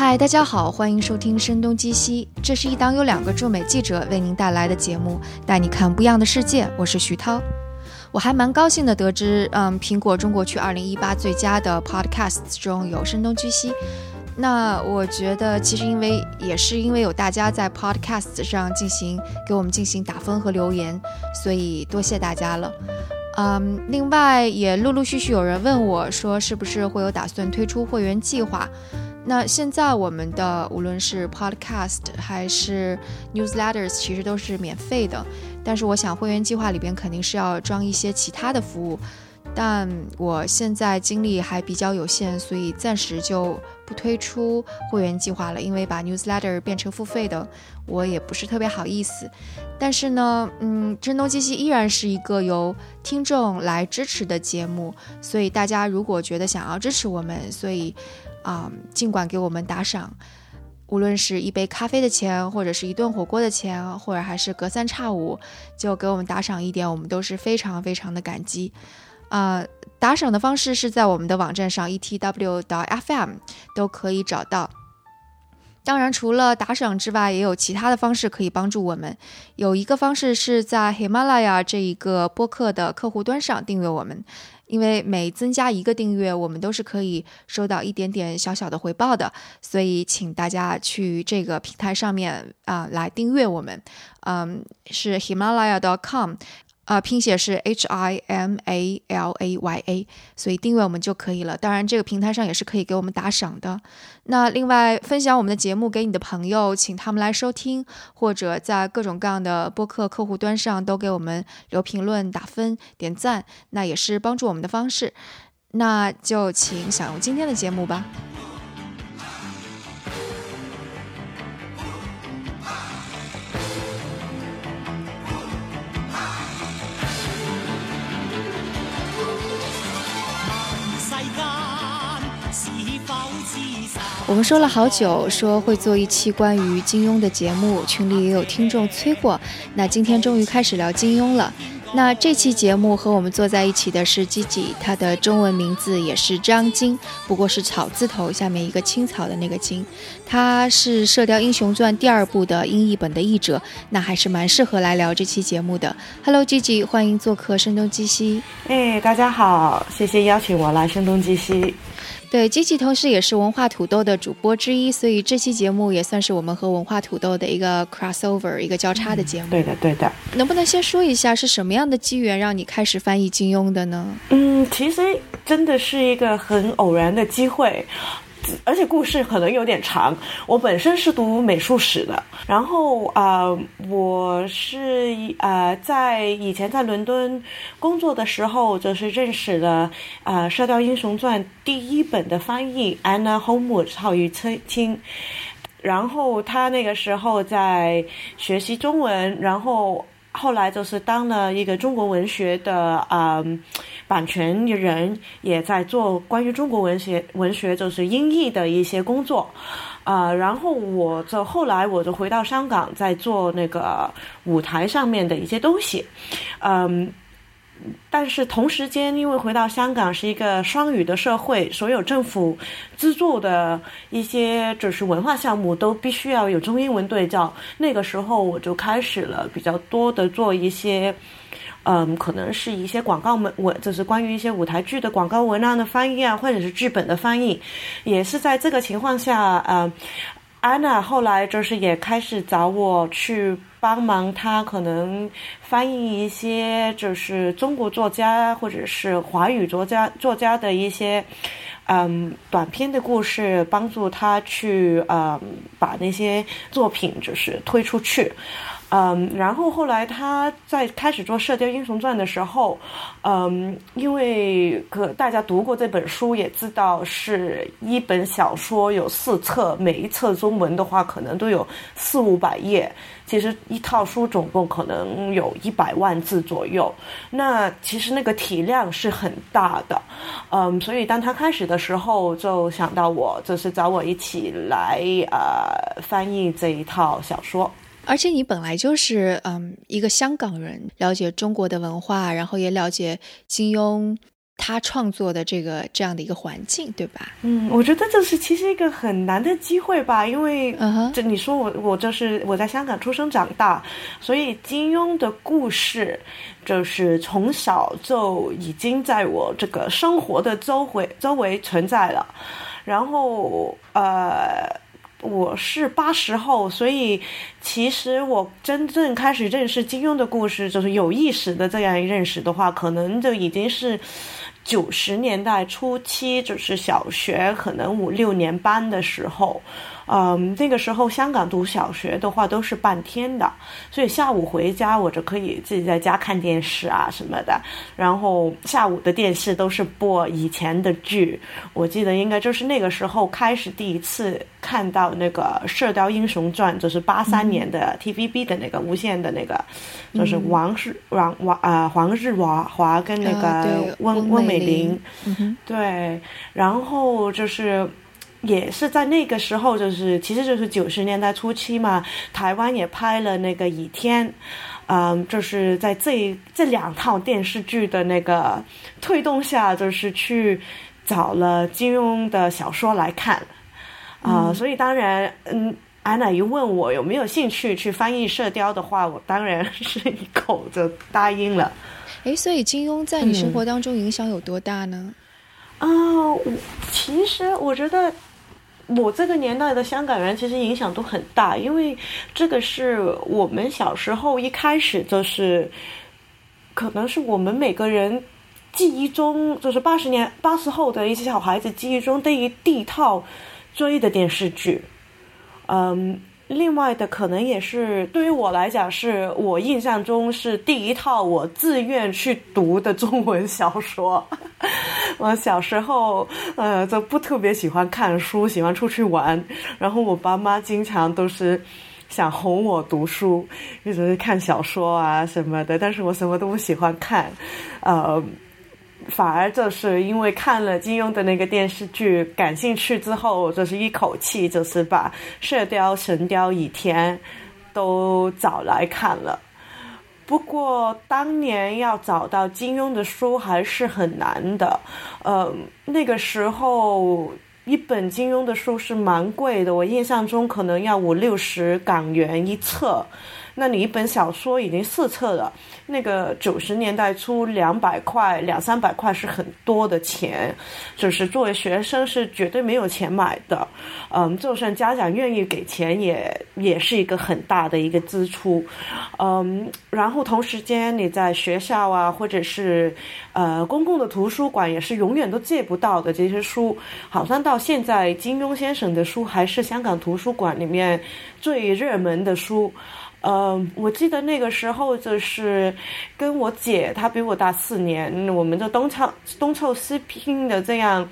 嗨，大家好，欢迎收听《声东击西》，这是一档由两个驻美记者为您带来的节目，带你看不一样的世界。我是徐涛，我还蛮高兴的得知，嗯，苹果中国区二零一八最佳的 Podcasts 中有《声东击西》。那我觉得，其实因为也是因为有大家在 Podcast 上进行给我们进行打分和留言，所以多谢大家了。嗯，另外也陆陆续续有人问我说，是不是会有打算推出会员计划？那现在我们的无论是 Podcast 还是 Newsletters，其实都是免费的。但是我想会员计划里边肯定是要装一些其他的服务。但我现在精力还比较有限，所以暂时就不推出会员计划了。因为把 newsletter 变成付费的，我也不是特别好意思。但是呢，嗯，声东击西依然是一个由听众来支持的节目，所以大家如果觉得想要支持我们，所以啊，尽管给我们打赏，无论是一杯咖啡的钱，或者是一顿火锅的钱，或者还是隔三差五就给我们打赏一点，我们都是非常非常的感激。啊，打赏的方式是在我们的网站上 etw 到 fm 都可以找到。当然，除了打赏之外，也有其他的方式可以帮助我们。有一个方式是在喜马拉雅这一个播客的客户端上订阅我们，因为每增加一个订阅，我们都是可以收到一点点小小的回报的。所以，请大家去这个平台上面啊来订阅我们。嗯，是 Himalaya.com。啊，拼写是 H I M A L A Y A，所以订阅我们就可以了。当然，这个平台上也是可以给我们打赏的。那另外，分享我们的节目给你的朋友，请他们来收听，或者在各种各样的播客客户端上都给我们留评论、打分、点赞，那也是帮助我们的方式。那就请享用今天的节目吧。我们说了好久，说会做一期关于金庸的节目，群里也有听众催过。那今天终于开始聊金庸了。那这期节目和我们坐在一起的是吉吉，他的中文名字也是张金，不过是草字头下面一个青草的那个金。他是《射雕英雄传》第二部的英译本的译者，那还是蛮适合来聊这期节目的。Hello，吉吉，欢迎做客《声东击西》。哎，大家好，谢谢邀请我来《声东击西》。对，机器同时也是文化土豆的主播之一，所以这期节目也算是我们和文化土豆的一个 crossover，一个交叉的节目。对的，对的。能不能先说一下是什么样的机缘让你开始翻译金庸的呢？嗯，其实真的是一个很偶然的机会。而且故事可能有点长。我本身是读美术史的，然后啊，我是呃在以前在伦敦工作的时候，就是认识了啊《射雕英雄传》第一本的翻译 Anna Homewood 曹于清，然后他那个时候在学习中文，然后。后来就是当了一个中国文学的啊版权人，也在做关于中国文学文学就是音译的一些工作，啊，然后我就后来我就回到香港，在做那个舞台上面的一些东西，嗯。但是同时间，因为回到香港是一个双语的社会，所有政府资助的一些就是文化项目都必须要有中英文对照。那个时候我就开始了比较多的做一些，嗯，可能是一些广告文文，就是关于一些舞台剧的广告文案的翻译啊，或者是剧本的翻译。也是在这个情况下，呃，安娜后来就是也开始找我去。帮忙他可能翻译一些就是中国作家或者是华语作家作家的一些嗯短篇的故事，帮助他去嗯把那些作品就是推出去。嗯，然后后来他在开始做《射雕英雄传》的时候，嗯，因为可大家读过这本书，也知道是一本小说，有四册，每一册中文的话可能都有四五百页。其实一套书总共可能有一百万字左右，那其实那个体量是很大的。嗯，所以当他开始的时候，就想到我，就是找我一起来呃翻译这一套小说。而且你本来就是嗯一个香港人，了解中国的文化，然后也了解金庸他创作的这个这样的一个环境，对吧？嗯，我觉得这是其实一个很难的机会吧，因为嗯哼这你说我我就是我在香港出生长大，所以金庸的故事就是从小就已经在我这个生活的周围周围存在了，然后呃。我是八十后，所以其实我真正开始认识金庸的故事，就是有意识的这样认识的话，可能就已经是九十年代初期，就是小学可能五六年班的时候。嗯，那个时候香港读小学的话都是半天的，所以下午回家我就可以自己在家看电视啊什么的。然后下午的电视都是播以前的剧，我记得应该就是那个时候开始第一次看到那个《射雕英雄传》，就是八三年的 TVB 的那个无线的那个，就是王日王王啊黄日华华跟那个温温温美美玲玲。嗯，对，然后就是。也是在那个时候，就是其实就是九十年代初期嘛，台湾也拍了那个《倚天》，嗯，就是在这这两套电视剧的那个推动下，就是去找了金庸的小说来看，啊、所以当然，嗯，安娜一问我有没有兴趣去翻译《射雕》的话，我当然是一口就答应了。诶，所以金庸在你生活当中影响有多大呢？啊、我其实我觉得我这个年代的香港人其实影响都很大，因为这个是我们小时候一开始就是，可能是我们每个人记忆中，就是八十年八十后的一些小孩子记忆中对于第一套追的电视剧，嗯。另外的可能也是对于我来讲，是我印象中是第一套我自愿去读的中文小说。我小时候呃就不特别喜欢看书，喜欢出去玩，然后我爸妈经常都是想哄我读书，一直看小说啊什么的，但是我什么都不喜欢看，呃。反而就是因为看了金庸的那个电视剧感兴趣之后，就是一口气就是把《射雕》《神雕》《倚天》都找来看了。不过当年要找到金庸的书还是很难的，呃，那个时候一本金庸的书是蛮贵的，我印象中可能要五六十港元一册。那你一本小说已经四册了，那个九十年代初两百块、两三百块是很多的钱，就是作为学生是绝对没有钱买的。嗯，就算家长愿意给钱也，也是一个很大的一个支出。嗯，然后同时间你在学校啊，或者是呃公共的图书馆，也是永远都借不到的这些书。好像到现在，金庸先生的书还是香港图书馆里面最热门的书。呃，我记得那个时候就是跟我姐，她比我大四年，我们就东凑东凑西拼的这样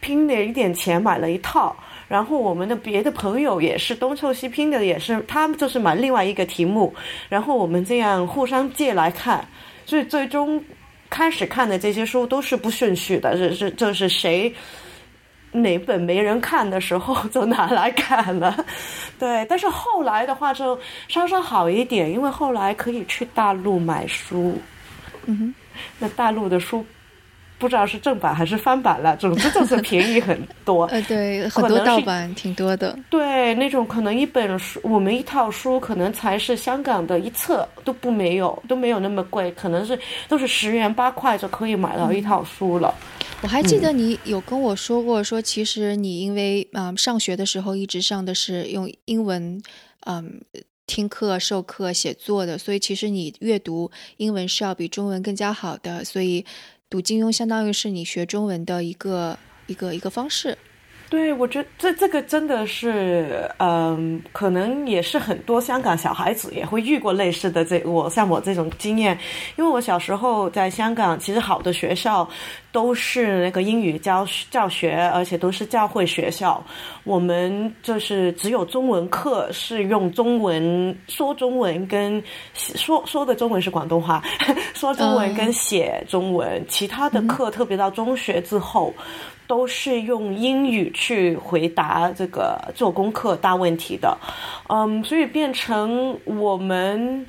拼了一点钱买了一套。然后我们的别的朋友也是东凑西拼的，也是他们就是买另外一个题目，然后我们这样互相借来看，所以最终开始看的这些书都是不顺序的，是是就是谁。哪本没人看的时候就拿来看了，对。但是后来的话就稍稍好一点，因为后来可以去大陆买书。嗯哼，那大陆的书不知道是正版还是翻版了，总之就是便宜很多。呃，对，很多盗版挺多的。对，那种可能一本书，我们一套书可能才是香港的一册都不没有，都没有那么贵，可能是都是十元八块就可以买到一套书了。我还记得你有跟我说过，说其实你因为嗯上学的时候一直上的是用英文嗯听课、授课、写作的，所以其实你阅读英文是要比中文更加好的，所以读金庸相当于是你学中文的一个一个一个方式。对，我觉得这这个真的是，嗯，可能也是很多香港小孩子也会遇过类似的这我像我这种经验，因为我小时候在香港，其实好的学校都是那个英语教教学，而且都是教会学校，我们就是只有中文课是用中文说中文跟说说的中文是广东话，说中文跟写中文，其他的课特别到中学之后。都是用英语去回答这个做功课大问题的，嗯，所以变成我们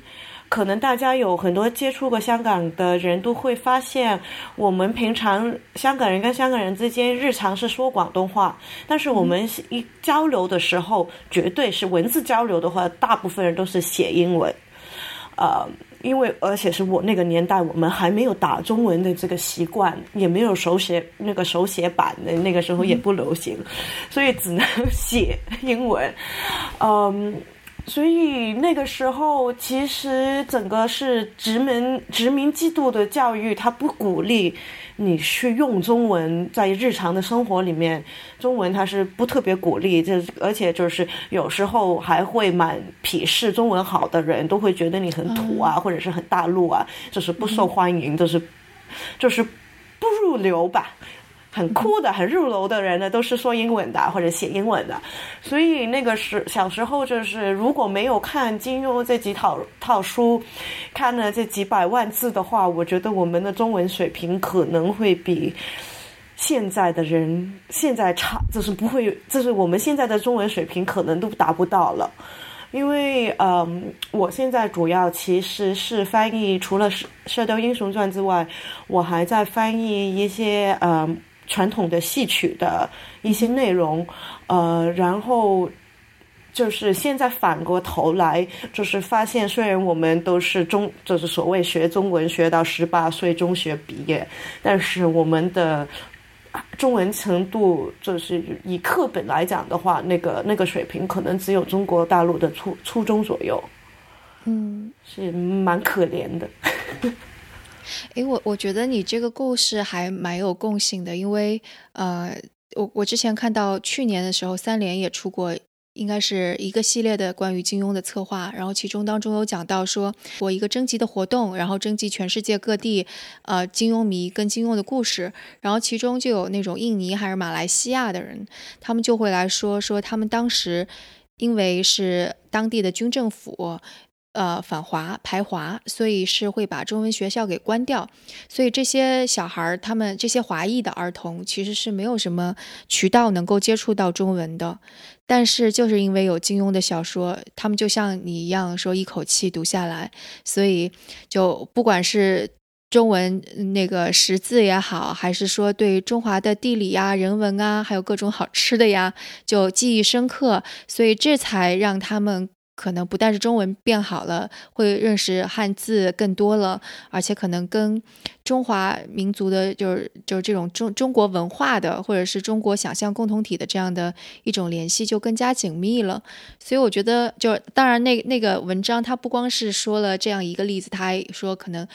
可能大家有很多接触过香港的人都会发现，我们平常香港人跟香港人之间日常是说广东话，但是我们一交流的时候，绝对是文字交流的话，大部分人都是写英文，呃。因为而且是我那个年代，我们还没有打中文的这个习惯，也没有手写那个手写版的，那个时候也不流行，所以只能写英文，嗯。所以那个时候，其实整个是殖民殖民制度的教育，他不鼓励你去用中文在日常的生活里面，中文他是不特别鼓励，这而且就是有时候还会蛮鄙视中文好的人，都会觉得你很土啊，或者是很大陆啊，就是不受欢迎，就是就是不入流吧。很酷的、很入楼的人呢，都是说英文的或者写英文的，所以那个时小时候就是如果没有看金庸这几套套书，看了这几百万字的话，我觉得我们的中文水平可能会比现在的人现在差，就是不会，就是我们现在的中文水平可能都达不到了，因为嗯，我现在主要其实是翻译，除了《射射雕英雄传》之外，我还在翻译一些嗯。传统的戏曲的一些内容，呃，然后就是现在反过头来，就是发现，虽然我们都是中，就是所谓学中文学到十八岁中学毕业，但是我们的中文程度，就是以课本来讲的话，那个那个水平可能只有中国大陆的初初中左右，嗯，是蛮可怜的。诶，我我觉得你这个故事还蛮有共性的，因为呃，我我之前看到去年的时候，三联也出过，应该是一个系列的关于金庸的策划，然后其中当中有讲到说，我一个征集的活动，然后征集全世界各地呃金庸迷跟金庸的故事，然后其中就有那种印尼还是马来西亚的人，他们就会来说说他们当时因为是当地的军政府。呃，反华排华，所以是会把中文学校给关掉。所以这些小孩儿，他们这些华裔的儿童，其实是没有什么渠道能够接触到中文的。但是就是因为有金庸的小说，他们就像你一样，说一口气读下来，所以就不管是中文那个识字也好，还是说对中华的地理呀、人文啊，还有各种好吃的呀，就记忆深刻。所以这才让他们。可能不但是中文变好了，会认识汉字更多了，而且可能跟中华民族的，就是就是这种中中国文化的，或者是中国想象共同体的这样的一种联系就更加紧密了。所以我觉得，就当然那那个文章，它不光是说了这样一个例子，他还说可能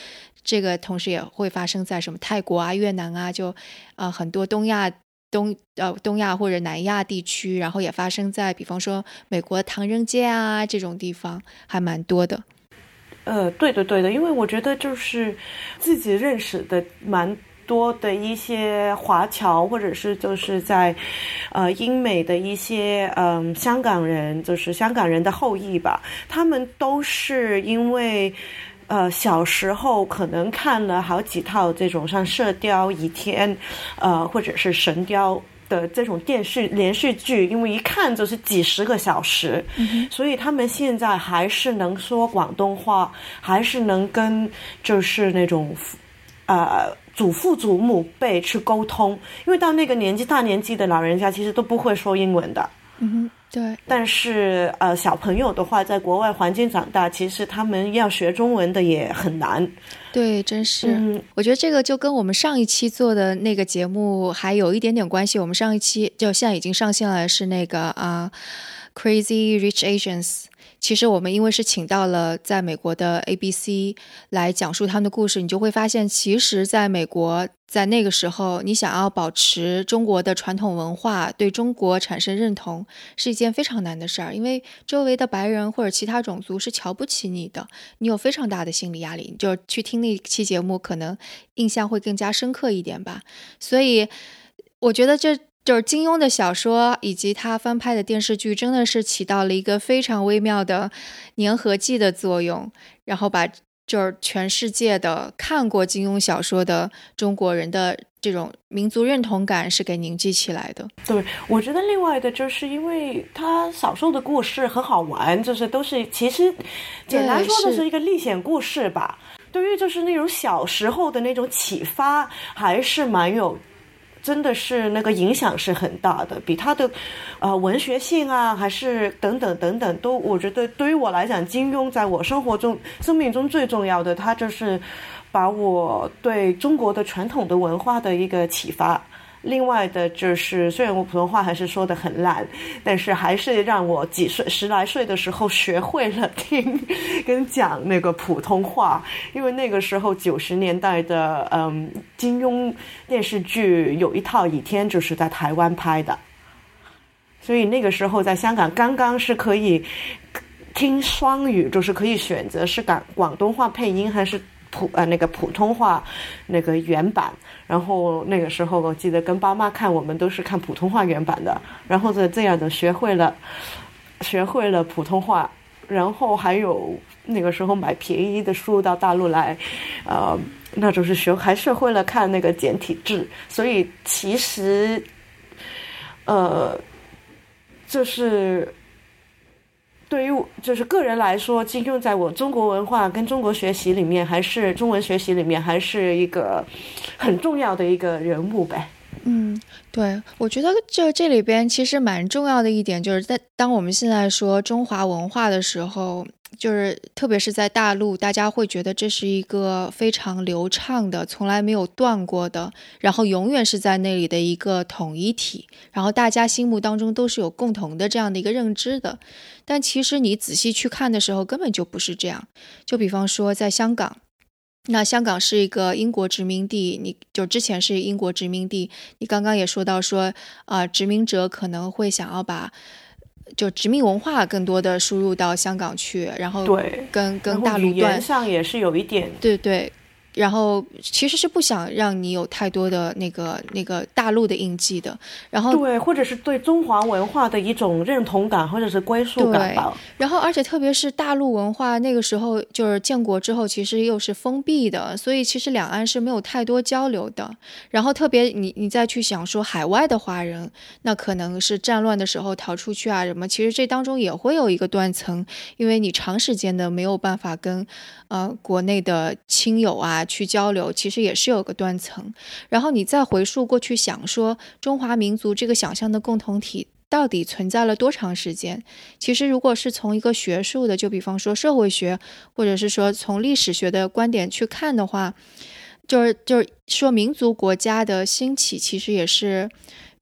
这个同时也会发生在什么泰国啊、越南啊，就啊很多东亚。东呃东亚或者南亚地区，然后也发生在比方说美国唐人街啊这种地方，还蛮多的。呃，对的对的，因为我觉得就是自己认识的蛮多的一些华侨，或者是就是在呃英美的一些嗯香港人，就是香港人的后裔吧，他们都是因为。呃，小时候可能看了好几套这种像《射雕》《倚天》，呃，或者是《神雕》的这种电视连续剧，因为一看就是几十个小时，所以他们现在还是能说广东话，还是能跟就是那种呃祖父祖母辈去沟通，因为到那个年纪大年纪的老人家其实都不会说英文的。嗯对，但是呃，小朋友的话，在国外环境长大，其实他们要学中文的也很难。对，真是。我觉得这个就跟我们上一期做的那个节目还有一点点关系。我们上一期就现在已经上线了，是那个啊，Crazy Rich Asians。其实我们因为是请到了在美国的 ABC 来讲述他们的故事，你就会发现，其实在美国，在那个时候，你想要保持中国的传统文化，对中国产生认同，是一件非常难的事儿。因为周围的白人或者其他种族是瞧不起你的，你有非常大的心理压力。就去听那期节目，可能印象会更加深刻一点吧。所以，我觉得这。就是金庸的小说以及他翻拍的电视剧，真的是起到了一个非常微妙的粘合剂的作用，然后把就是全世界的看过金庸小说的中国人的。这种民族认同感是给凝聚起来的。对，我觉得另外的就是因为他小时候的故事很好玩，就是都是其实简单说的是一个历险故事吧。对于就是那种小时候的那种启发，还是蛮有。真的是那个影响是很大的，比他的，呃，文学性啊，还是等等等等，都我觉得对于我来讲，金庸在我生活中、生命中最重要的，他就是把我对中国的传统的文化的一个启发。另外的就是，虽然我普通话还是说的很烂，但是还是让我几岁十来岁的时候学会了听跟讲那个普通话。因为那个时候九十年代的嗯金庸电视剧有一套《倚天》就是在台湾拍的，所以那个时候在香港刚刚是可以听双语，就是可以选择是港广东话配音还是。普呃那个普通话那个原版，然后那个时候我记得跟爸妈看，我们都是看普通话原版的，然后就这样的学会了学会了普通话，然后还有那个时候买便宜的书到大陆来，呃，那就是学还是会了看那个简体字，所以其实呃就是。对于就是个人来说，金庸在我中国文化跟中国学习里面，还是中文学习里面，还是一个很重要的一个人物呗。嗯，对，我觉得就这里边其实蛮重要的一点，就是在当我们现在说中华文化的时候。就是特别是在大陆，大家会觉得这是一个非常流畅的、从来没有断过的，然后永远是在那里的一个统一体，然后大家心目当中都是有共同的这样的一个认知的。但其实你仔细去看的时候，根本就不是这样。就比方说在香港，那香港是一个英国殖民地，你就之前是英国殖民地，你刚刚也说到说啊，殖民者可能会想要把。就殖民文化更多的输入到香港去，然后对跟跟大陆段上也是有一点对对。然后其实是不想让你有太多的那个那个大陆的印记的，然后对，或者是对中华文化的一种认同感，或者是归属感吧。然后，而且特别是大陆文化那个时候就是建国之后，其实又是封闭的，所以其实两岸是没有太多交流的。然后特别你你再去想说海外的华人，那可能是战乱的时候逃出去啊什么，其实这当中也会有一个断层，因为你长时间的没有办法跟呃国内的亲友啊。去交流，其实也是有个断层。然后你再回溯过去，想说中华民族这个想象的共同体到底存在了多长时间？其实，如果是从一个学术的，就比方说社会学，或者是说从历史学的观点去看的话，就是就是说民族国家的兴起，其实也是。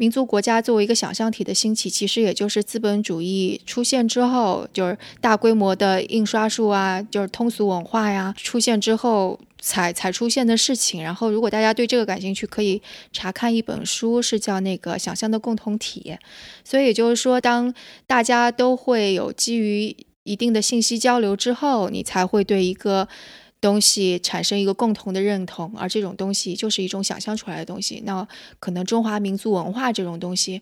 民族国家作为一个想象体的兴起，其实也就是资本主义出现之后，就是大规模的印刷术啊，就是通俗文化呀出现之后才才出现的事情。然后，如果大家对这个感兴趣，可以查看一本书，是叫那个《想象的共同体》。所以也就是说，当大家都会有基于一定的信息交流之后，你才会对一个。东西产生一个共同的认同，而这种东西就是一种想象出来的东西。那可能中华民族文化这种东西，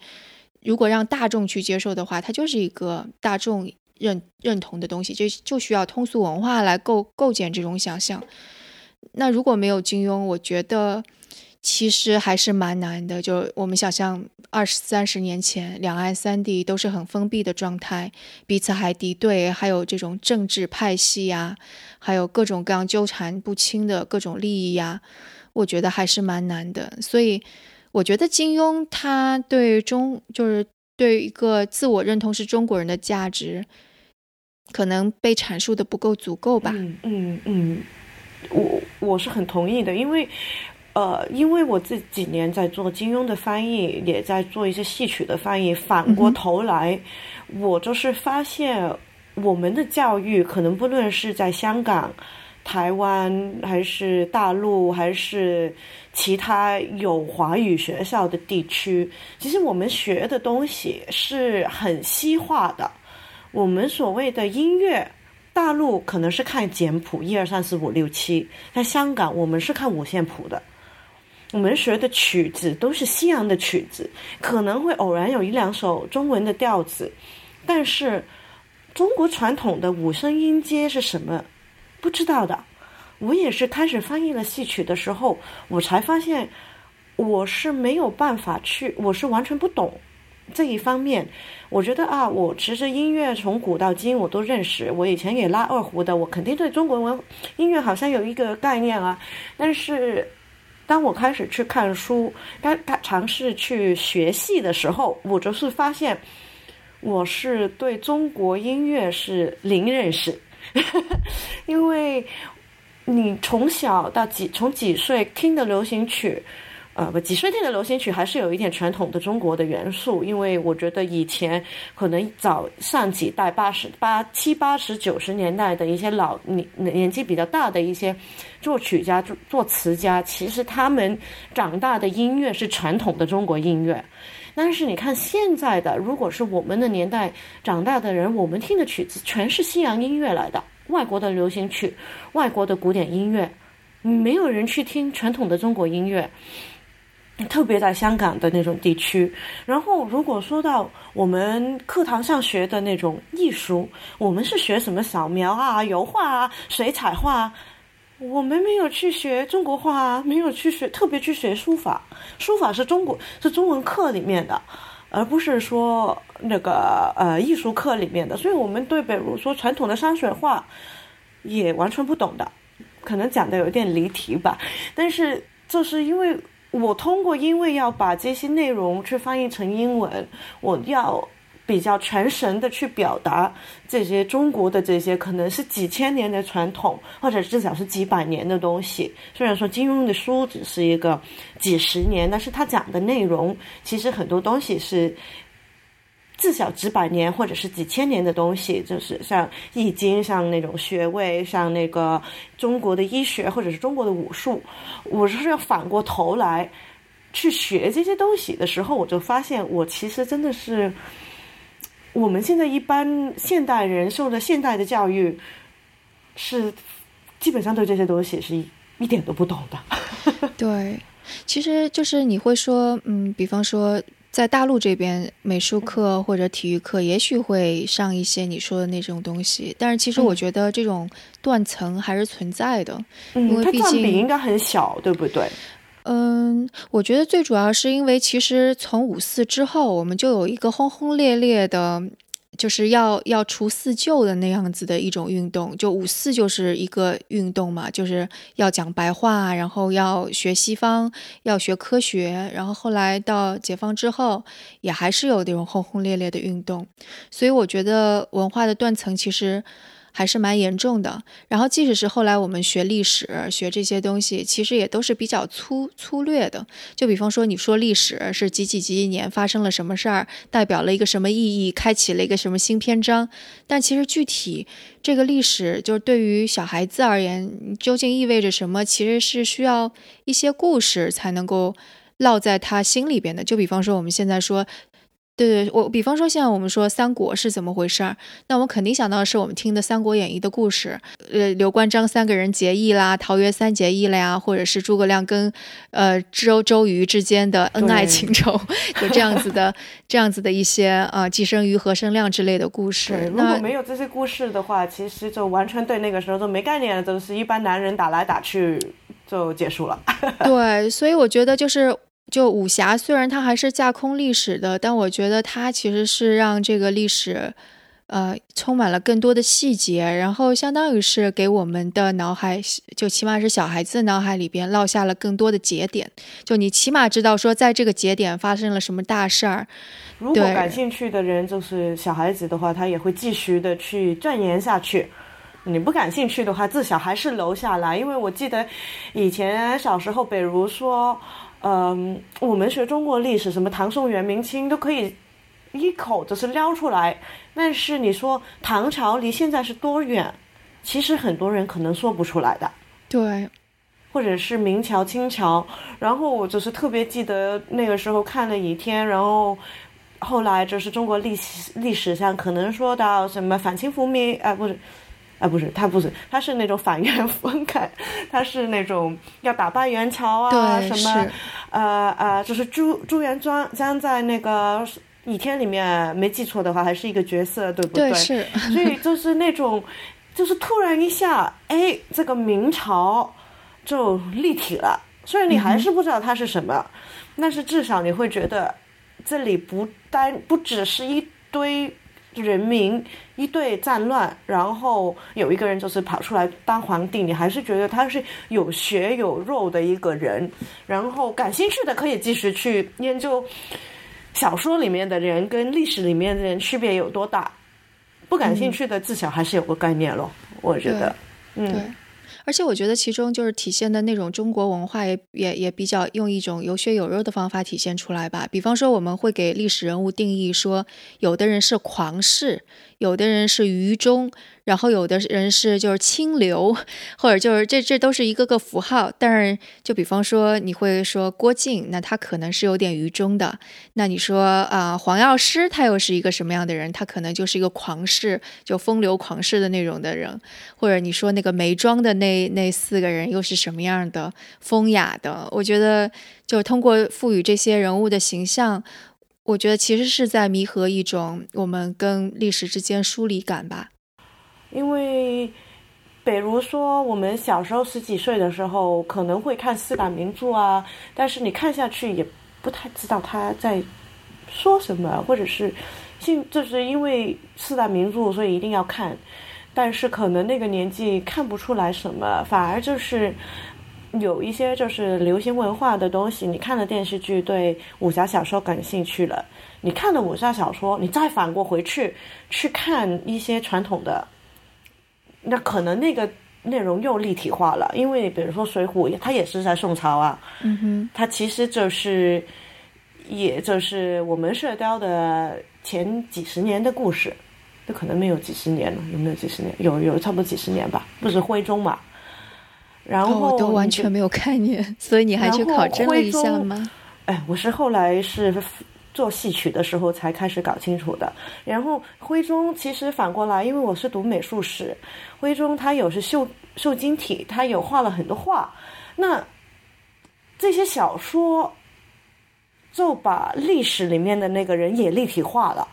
如果让大众去接受的话，它就是一个大众认认同的东西，就就需要通俗文化来构构建这种想象。那如果没有金庸，我觉得。其实还是蛮难的，就我们想象二十三十年前，两岸三地都是很封闭的状态，彼此还敌对，还有这种政治派系呀，还有各种各样纠缠不清的各种利益呀，我觉得还是蛮难的。所以，我觉得金庸他对中就是对一个自我认同是中国人的价值，可能被阐述的不够足够吧。嗯嗯嗯，我我是很同意的，因为。呃，因为我这几年在做金庸的翻译，也在做一些戏曲的翻译。反过头来，我就是发现，我们的教育可能不论是在香港、台湾，还是大陆，还是其他有华语学校的地区，其实我们学的东西是很西化的。我们所谓的音乐，大陆可能是看简谱，一二三四五六七；在香港，我们是看五线谱的。我们学的曲子都是西洋的曲子，可能会偶然有一两首中文的调子，但是中国传统的五声音阶是什么？不知道的。我也是开始翻译了戏曲的时候，我才发现，我是没有办法去，我是完全不懂这一方面。我觉得啊，我其实音乐从古到今我都认识，我以前也拉二胡的，我肯定对中国文音乐好像有一个概念啊。但是当我开始去看书，该尝试去学戏的时候，我就是发现我是对中国音乐是零认识，因为你从小到几从几岁听的流行曲。呃，不，几岁听的流行曲还是有一点传统的中国的元素，因为我觉得以前可能早上几代八十八七八十九十年代的一些老年年纪比较大的一些作曲家、作词家，其实他们长大的音乐是传统的中国音乐。但是你看现在的，如果是我们的年代长大的人，我们听的曲子全是西洋音乐来的，外国的流行曲、外国的古典音乐，没有人去听传统的中国音乐。特别在香港的那种地区，然后如果说到我们课堂上学的那种艺术，我们是学什么扫描啊、油画啊、水彩画，我们没有去学中国画，没有去学特别去学书法，书法是中国是中文课里面的，而不是说那个呃艺术课里面的，所以我们对比如说传统的山水画也完全不懂的，可能讲的有点离题吧，但是就是因为。我通过，因为要把这些内容去翻译成英文，我要比较全神的去表达这些中国的这些可能是几千年的传统，或者至少是几百年的东西。虽然说金庸的书只是一个几十年，但是他讲的内容其实很多东西是。至少几百年或者是几千年的东西，就是像《易经》，像那种穴位，像那个中国的医学或者是中国的武术，我是要反过头来去学这些东西的时候，我就发现我其实真的是我们现在一般现代人受的现代的教育是基本上对这些东西是一点都不懂的。对，其实就是你会说，嗯，比方说。在大陆这边，美术课或者体育课也许会上一些你说的那种东西，但是其实我觉得这种断层还是存在的，因为毕竟应该很小，对不对？嗯，我觉得最主要是因为其实从五四之后，我们就有一个轰轰烈烈的。就是要要除四旧的那样子的一种运动，就五四就是一个运动嘛，就是要讲白话，然后要学西方，要学科学，然后后来到解放之后，也还是有这种轰轰烈烈的运动，所以我觉得文化的断层其实。还是蛮严重的。然后，即使是后来我们学历史、学这些东西，其实也都是比较粗粗略的。就比方说，你说历史是几几几几年发生了什么事儿，代表了一个什么意义，开启了一个什么新篇章。但其实具体这个历史，就是对于小孩子而言，究竟意味着什么，其实是需要一些故事才能够烙在他心里边的。就比方说，我们现在说。对对，我比方说，现在我们说三国是怎么回事儿，那我们肯定想到的是我们听的《三国演义》的故事，呃，刘关张三个人结义啦，桃园三结义了呀，或者是诸葛亮跟呃周周瑜之间的恩爱情仇，就这样子的，这样子的一些呃寄生鱼和生亮之类的故事。如果没有这些故事的话，其实就完全对那个时候都没概念了，都是一般男人打来打去就结束了。对，所以我觉得就是。就武侠虽然它还是架空历史的，但我觉得它其实是让这个历史，呃，充满了更多的细节，然后相当于是给我们的脑海，就起码是小孩子脑海里边落下了更多的节点。就你起码知道说，在这个节点发生了什么大事儿。如果感兴趣的人就是小孩子的话，他也会继续的去钻研下去。你不感兴趣的话，至少还是留下来，因为我记得以前小时候，比如说。嗯，我们学中国历史，什么唐宋元明清都可以一口就是撩出来。但是你说唐朝离现在是多远？其实很多人可能说不出来的。对，或者是明朝、清朝。然后我就是特别记得那个时候看了《倚天》，然后后来就是中国历史历史上可能说到什么反清复明，哎，不是。啊，不是，他不是，他是那种反元分开，他是那种要打败元朝啊，什么，呃呃，就是朱朱元璋将在那个《倚天》里面没记错的话，还是一个角色，对不对？是。所以就是那种，就是突然一下，哎，这个明朝就立体了。虽然你还是不知道它是什么，但是至少你会觉得这里不单不只是一堆人民一对战乱，然后有一个人就是跑出来当皇帝，你还是觉得他是有血有肉的一个人。然后感兴趣的可以继续去研究小说里面的人跟历史里面的人区别有多大。不感兴趣的至少还是有个概念咯，我觉得，嗯。而且我觉得其中就是体现的那种中国文化也也也比较用一种有血有肉的方法体现出来吧。比方说我们会给历史人物定义说，有的人是狂士，有的人是愚忠。然后有的人是就是清流，或者就是这这都是一个个符号。但是就比方说你会说郭靖，那他可能是有点愚忠的。那你说啊黄药师他又是一个什么样的人？他可能就是一个狂士，就风流狂士的那种的人。或者你说那个眉庄的那那四个人又是什么样的风雅的？我觉得就通过赋予这些人物的形象，我觉得其实是在弥合一种我们跟历史之间疏离感吧。因为，比如说，我们小时候十几岁的时候，可能会看四大名著啊，但是你看下去也不太知道他在说什么，或者是，信就是因为四大名著，所以一定要看，但是可能那个年纪看不出来什么，反而就是有一些就是流行文化的东西，你看了电视剧，对武侠小说感兴趣了，你看了武侠小说，你再反过回去去看一些传统的。那可能那个内容又立体化了，因为比如说《水浒》，它也是在宋朝啊，嗯哼，它其实就是，也就是我们射雕的前几十年的故事，那可能没有几十年了，有没有几十年？有有差不多几十年吧，不是徽宗嘛？然后都完全没有概念，所以你还去考证了一下吗？哎，我是后来是。做戏曲的时候才开始搞清楚的。然后徽宗其实反过来，因为我是读美术史，徽宗他有是绣绣金体，他有画了很多画。那这些小说就把历史里面的那个人也立体化了。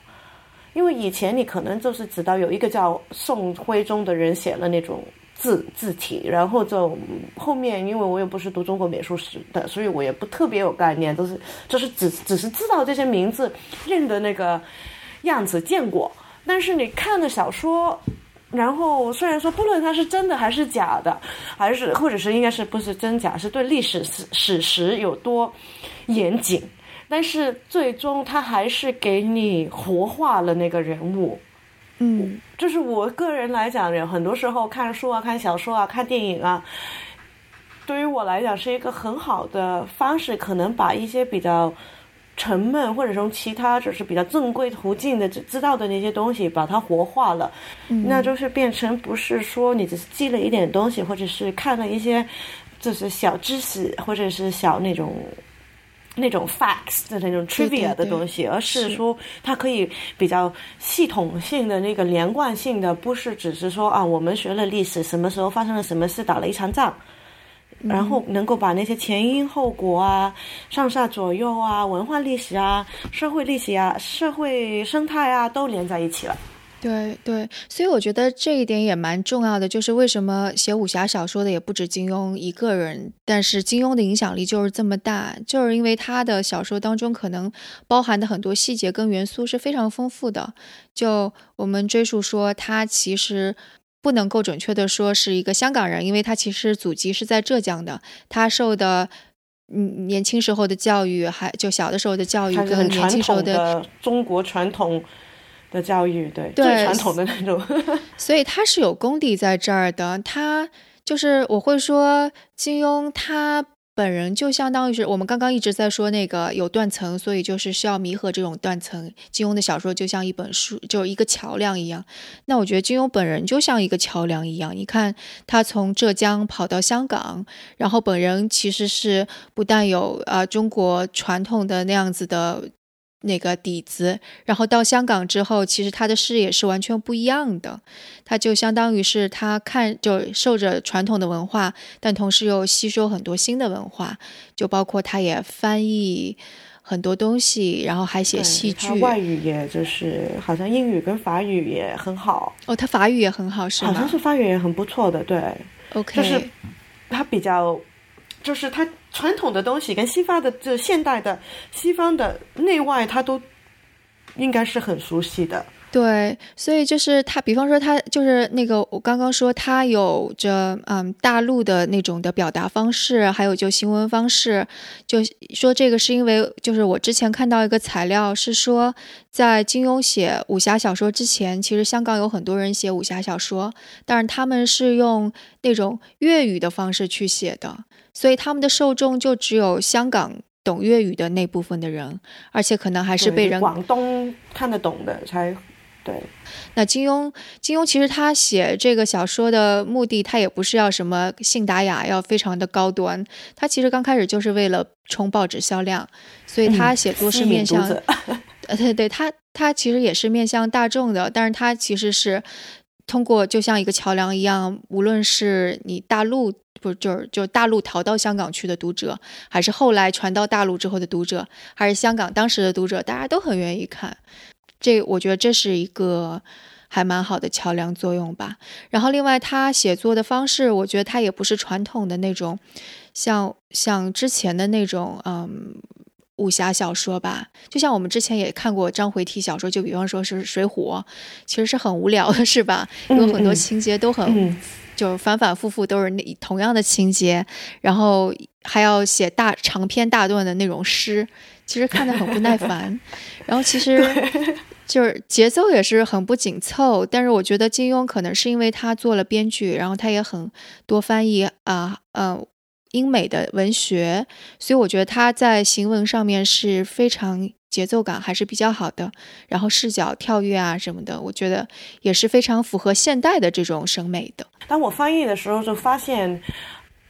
因为以前你可能就是知道有一个叫宋徽宗的人写了那种。字字体，然后就后面，因为我也不是读中国美术史的，所以我也不特别有概念，都是就是只只是知道这些名字，认得那个样子见过。但是你看的小说，然后虽然说不论它是真的还是假的，还是或者是应该是不是真假，是对历史史史实有多严谨，但是最终它还是给你活化了那个人物。嗯，就是我个人来讲，很多时候看书啊、看小说啊、看电影啊，对于我来讲是一个很好的方式，可能把一些比较沉闷或者从其他就是比较正规途径的知道的那些东西，把它活化了，那就是变成不是说你只是记了一点东西，或者是看了一些就是小知识，或者是小那种。那种 facts 的那种 trivia 的东西，而是说它可以比较系统性的那个连贯性的，不是只是说啊，我们学了历史，什么时候发生了什么事，打了一场仗，然后能够把那些前因后果啊、上下左右啊、文化历史啊、社会历史啊、社会生态啊都连在一起了。对对，所以我觉得这一点也蛮重要的，就是为什么写武侠小说的也不止金庸一个人，但是金庸的影响力就是这么大，就是因为他的小说当中可能包含的很多细节跟元素是非常丰富的。就我们追溯说，他其实不能够准确的说是一个香港人，因为他其实祖籍是在浙江的，他受的嗯年轻时候的教育，还就小的时候的教育跟年轻时候的中国传统。的教育，对最传统的那种，所以 他是有功底在这儿的。他就是我会说，金庸他本人就相当于是我们刚刚一直在说那个有断层，所以就是需要弥合这种断层。金庸的小说就像一本书，就一个桥梁一样。那我觉得金庸本人就像一个桥梁一样。你看他从浙江跑到香港，然后本人其实是不但有啊中国传统的那样子的。那个底子，然后到香港之后，其实他的视野是完全不一样的。他就相当于是他看，就受着传统的文化，但同时又吸收很多新的文化，就包括他也翻译很多东西，然后还写戏剧。外语也就是好像英语跟法语也很好。哦，他法语也很好，是吗？好像是法语也很不错的，对。OK，就是他比较。就是他传统的东西跟西方的这现代的西方的内外，他都应该是很熟悉的。对，所以就是他，比方说他就是那个我刚刚说他有着嗯大陆的那种的表达方式，还有就新闻方式，就说这个是因为就是我之前看到一个材料是说，在金庸写武侠小说之前，其实香港有很多人写武侠小说，但是他们是用那种粤语的方式去写的，所以他们的受众就只有香港懂粤语的那部分的人，而且可能还是被人广东看得懂的才。对，那金庸，金庸其实他写这个小说的目的，他也不是要什么信达雅，要非常的高端。他其实刚开始就是为了冲报纸销量，所以他写作是面向，呃，对对，他他其实也是面向大众的，但是他其实是通过就像一个桥梁一样，无论是你大陆不就是就大陆逃到香港去的读者，还是后来传到大陆之后的读者，还是香港当时的读者，大家都很愿意看。这我觉得这是一个还蛮好的桥梁作用吧。然后另外他写作的方式，我觉得他也不是传统的那种，像像之前的那种嗯武侠小说吧。就像我们之前也看过章回体小说，就比方说是《水浒》，其实是很无聊的，是吧？有很多情节都很就是反反复复都是那同样的情节，然后还要写大长篇大段的那种诗。其实看得很不耐烦，然后其实就是节奏也是很不紧凑。但是我觉得金庸可能是因为他做了编剧，然后他也很多翻译啊，呃，英美的文学，所以我觉得他在行文上面是非常节奏感还是比较好的。然后视角跳跃啊什么的，我觉得也是非常符合现代的这种审美的。当我翻译的时候，就发现。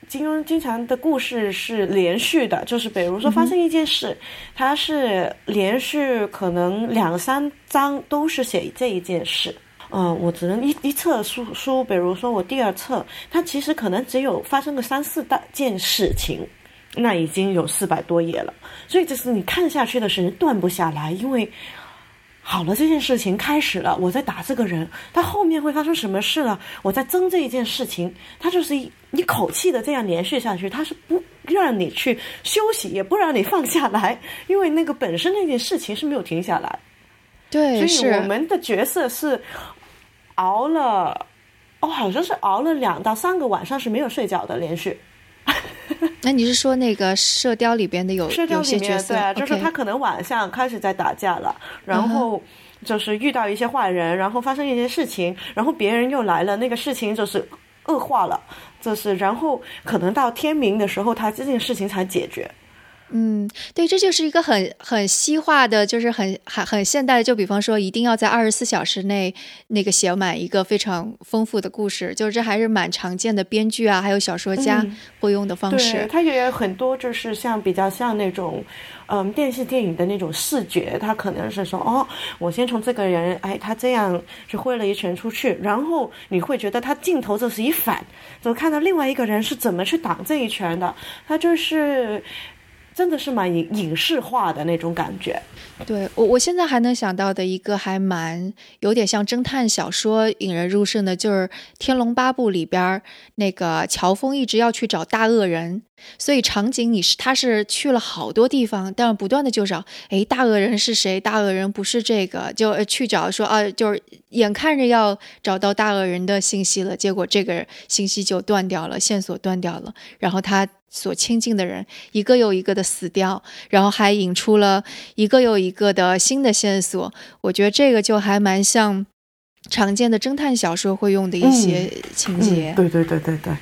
金庸经常的故事是连续的，就是比如说发生一件事，它是连续可能两三章都是写这一件事。嗯，我只能一一册书书，比如说我第二册，它其实可能只有发生个三四大件事情，那已经有四百多页了。所以就是你看下去的时候断不下来，因为。好了，这件事情开始了，我在打这个人，他后面会发生什么事了？我在争这一件事情，他就是一一口气的这样连续下去，他是不让你去休息，也不让你放下来，因为那个本身那件事情是没有停下来。对，所以我们的角色是熬了，哦，好像是熬了两到三个晚上是没有睡觉的，连续。那你是说那个《射雕》里边的有射雕里面？对，就是他可能晚上开始在打架了，然后就是遇到一些坏人，然后发生一些事情，然后别人又来了，那个事情就是恶化了，就是然后可能到天明的时候，他这件事情才解决。嗯，对，这就是一个很很西化的，就是很很很现代的。就比方说，一定要在二十四小时内那个写满一个非常丰富的故事，就是这还是蛮常见的编剧啊，还有小说家会用的方式。对，它也有很多，就是像比较像那种，嗯，电视电影的那种视觉，它可能是说，哦，我先从这个人，哎，他这样就挥了一拳出去，然后你会觉得他镜头这是一反，就看到另外一个人是怎么去挡这一拳的，他就是。真的是蛮影影视化的那种感觉。对我，我现在还能想到的一个还蛮有点像侦探小说引人入胜的，就是《天龙八部》里边那个乔峰一直要去找大恶人。所以场景你是他是去了好多地方，但是不断的就找，哎，大恶人是谁？大恶人不是这个，就去找说啊，就是眼看着要找到大恶人的信息了，结果这个信息就断掉了，线索断掉了，然后他所亲近的人一个又一个的死掉，然后还引出了一个又一个的新的线索。我觉得这个就还蛮像常见的侦探小说会用的一些情节。对对对对对。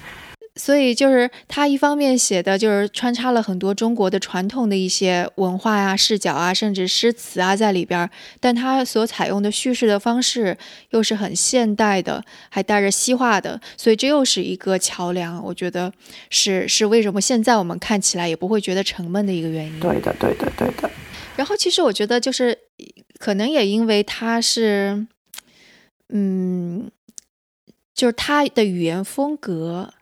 所以就是他一方面写的就是穿插了很多中国的传统的一些文化呀、视角啊，甚至诗词啊在里边，但他所采用的叙事的方式又是很现代的，还带着西化的，所以这又是一个桥梁。我觉得是是为什么现在我们看起来也不会觉得沉闷的一个原因。对的，对的，对的。然后其实我觉得就是可能也因为他是，嗯，就是他的语言风格。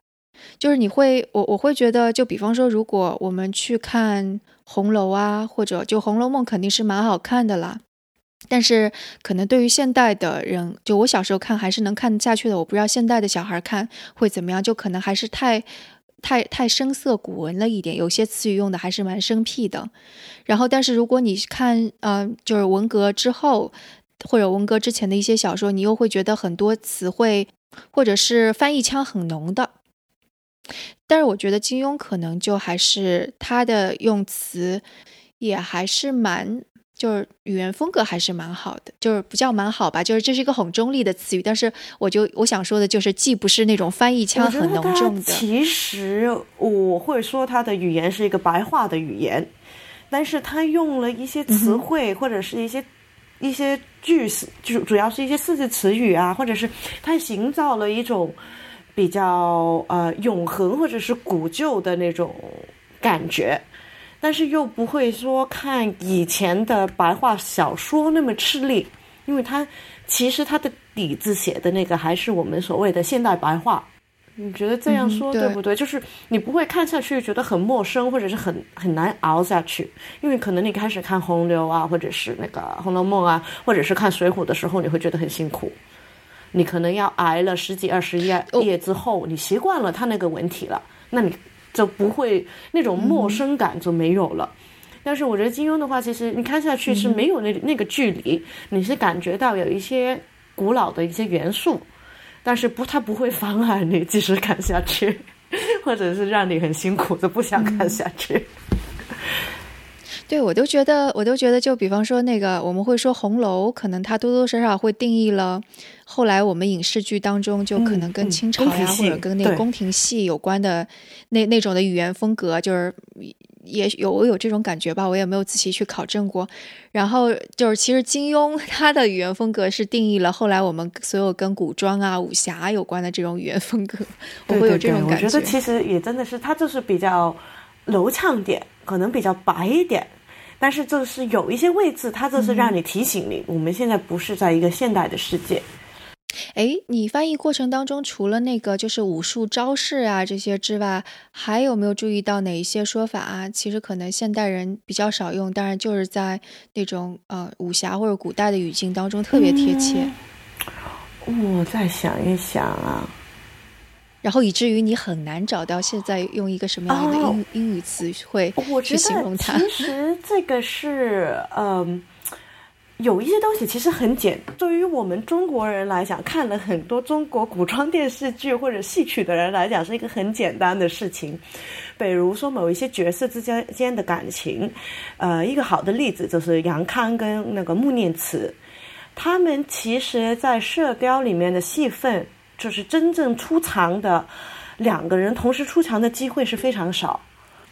就是你会，我我会觉得，就比方说，如果我们去看红楼啊，或者就《红楼梦》，肯定是蛮好看的啦。但是可能对于现代的人，就我小时候看还是能看下去的。我不知道现代的小孩看会怎么样，就可能还是太太太声色古文了一点，有些词语用的还是蛮生僻的。然后，但是如果你看，嗯，就是文革之后或者文革之前的一些小说，你又会觉得很多词汇或者是翻译腔很浓的。但是我觉得金庸可能就还是他的用词也还是蛮，就是语言风格还是蛮好的，就是不叫蛮好吧，就是这是一个很中立的词语。但是我就我想说的就是，既不是那种翻译腔很浓重的，其实我会说他的语言是一个白话的语言，但是他用了一些词汇或者是一些一些句式，就主要是一些四字词语啊，或者是他营造了一种。比较呃永恒或者是古旧的那种感觉，但是又不会说看以前的白话小说那么吃力，因为它其实它的底子写的那个还是我们所谓的现代白话。你觉得这样说对不对？就是你不会看下去觉得很陌生，或者是很很难熬下去，因为可能你开始看洪流啊，或者是那个《红楼梦》啊，或者是看《水浒》的时候，你会觉得很辛苦。你可能要挨了十几二十页页之后，你习惯了他那个文体了，那你就不会那种陌生感就没有了。但是我觉得金庸的话，其实你看下去是没有那那个距离，你是感觉到有一些古老的一些元素，但是不，它不会妨碍你继续看下去，或者是让你很辛苦就不想看下去。对，我都觉得，我都觉得，就比方说那个，我们会说红楼，可能它多多少少会定义了后来我们影视剧当中就可能跟清朝呀，或者跟那个宫廷戏有关的那那种的语言风格，就是也有我有这种感觉吧，我也没有仔细去考证过。然后就是其实金庸 他的语言风格是定义了后来我们所有跟古装啊、武侠有关的这种语言风格，我会有这种感觉。我觉得其实也真的是他就是比较流畅点。可能比较白一点，但是就是有一些位置，它就是让你提醒你，我们现在不是在一个现代的世界。哎，你翻译过程当中，除了那个就是武术招式啊这些之外，还有没有注意到哪一些说法啊？其实可能现代人比较少用，当然就是在那种呃武侠或者古代的语境当中特别贴切。我再想一想啊。然后以至于你很难找到现在用一个什么样的英英语词汇去形容它。其实这个是，嗯，有一些东西其实很简。对于我们中国人来讲，看了很多中国古装电视剧或者戏曲的人来讲，是一个很简单的事情。比如说某一些角色之间间的感情，呃，一个好的例子就是杨康跟那个穆念慈，他们其实在《射雕》里面的戏份。就是真正出场的两个人同时出场的机会是非常少，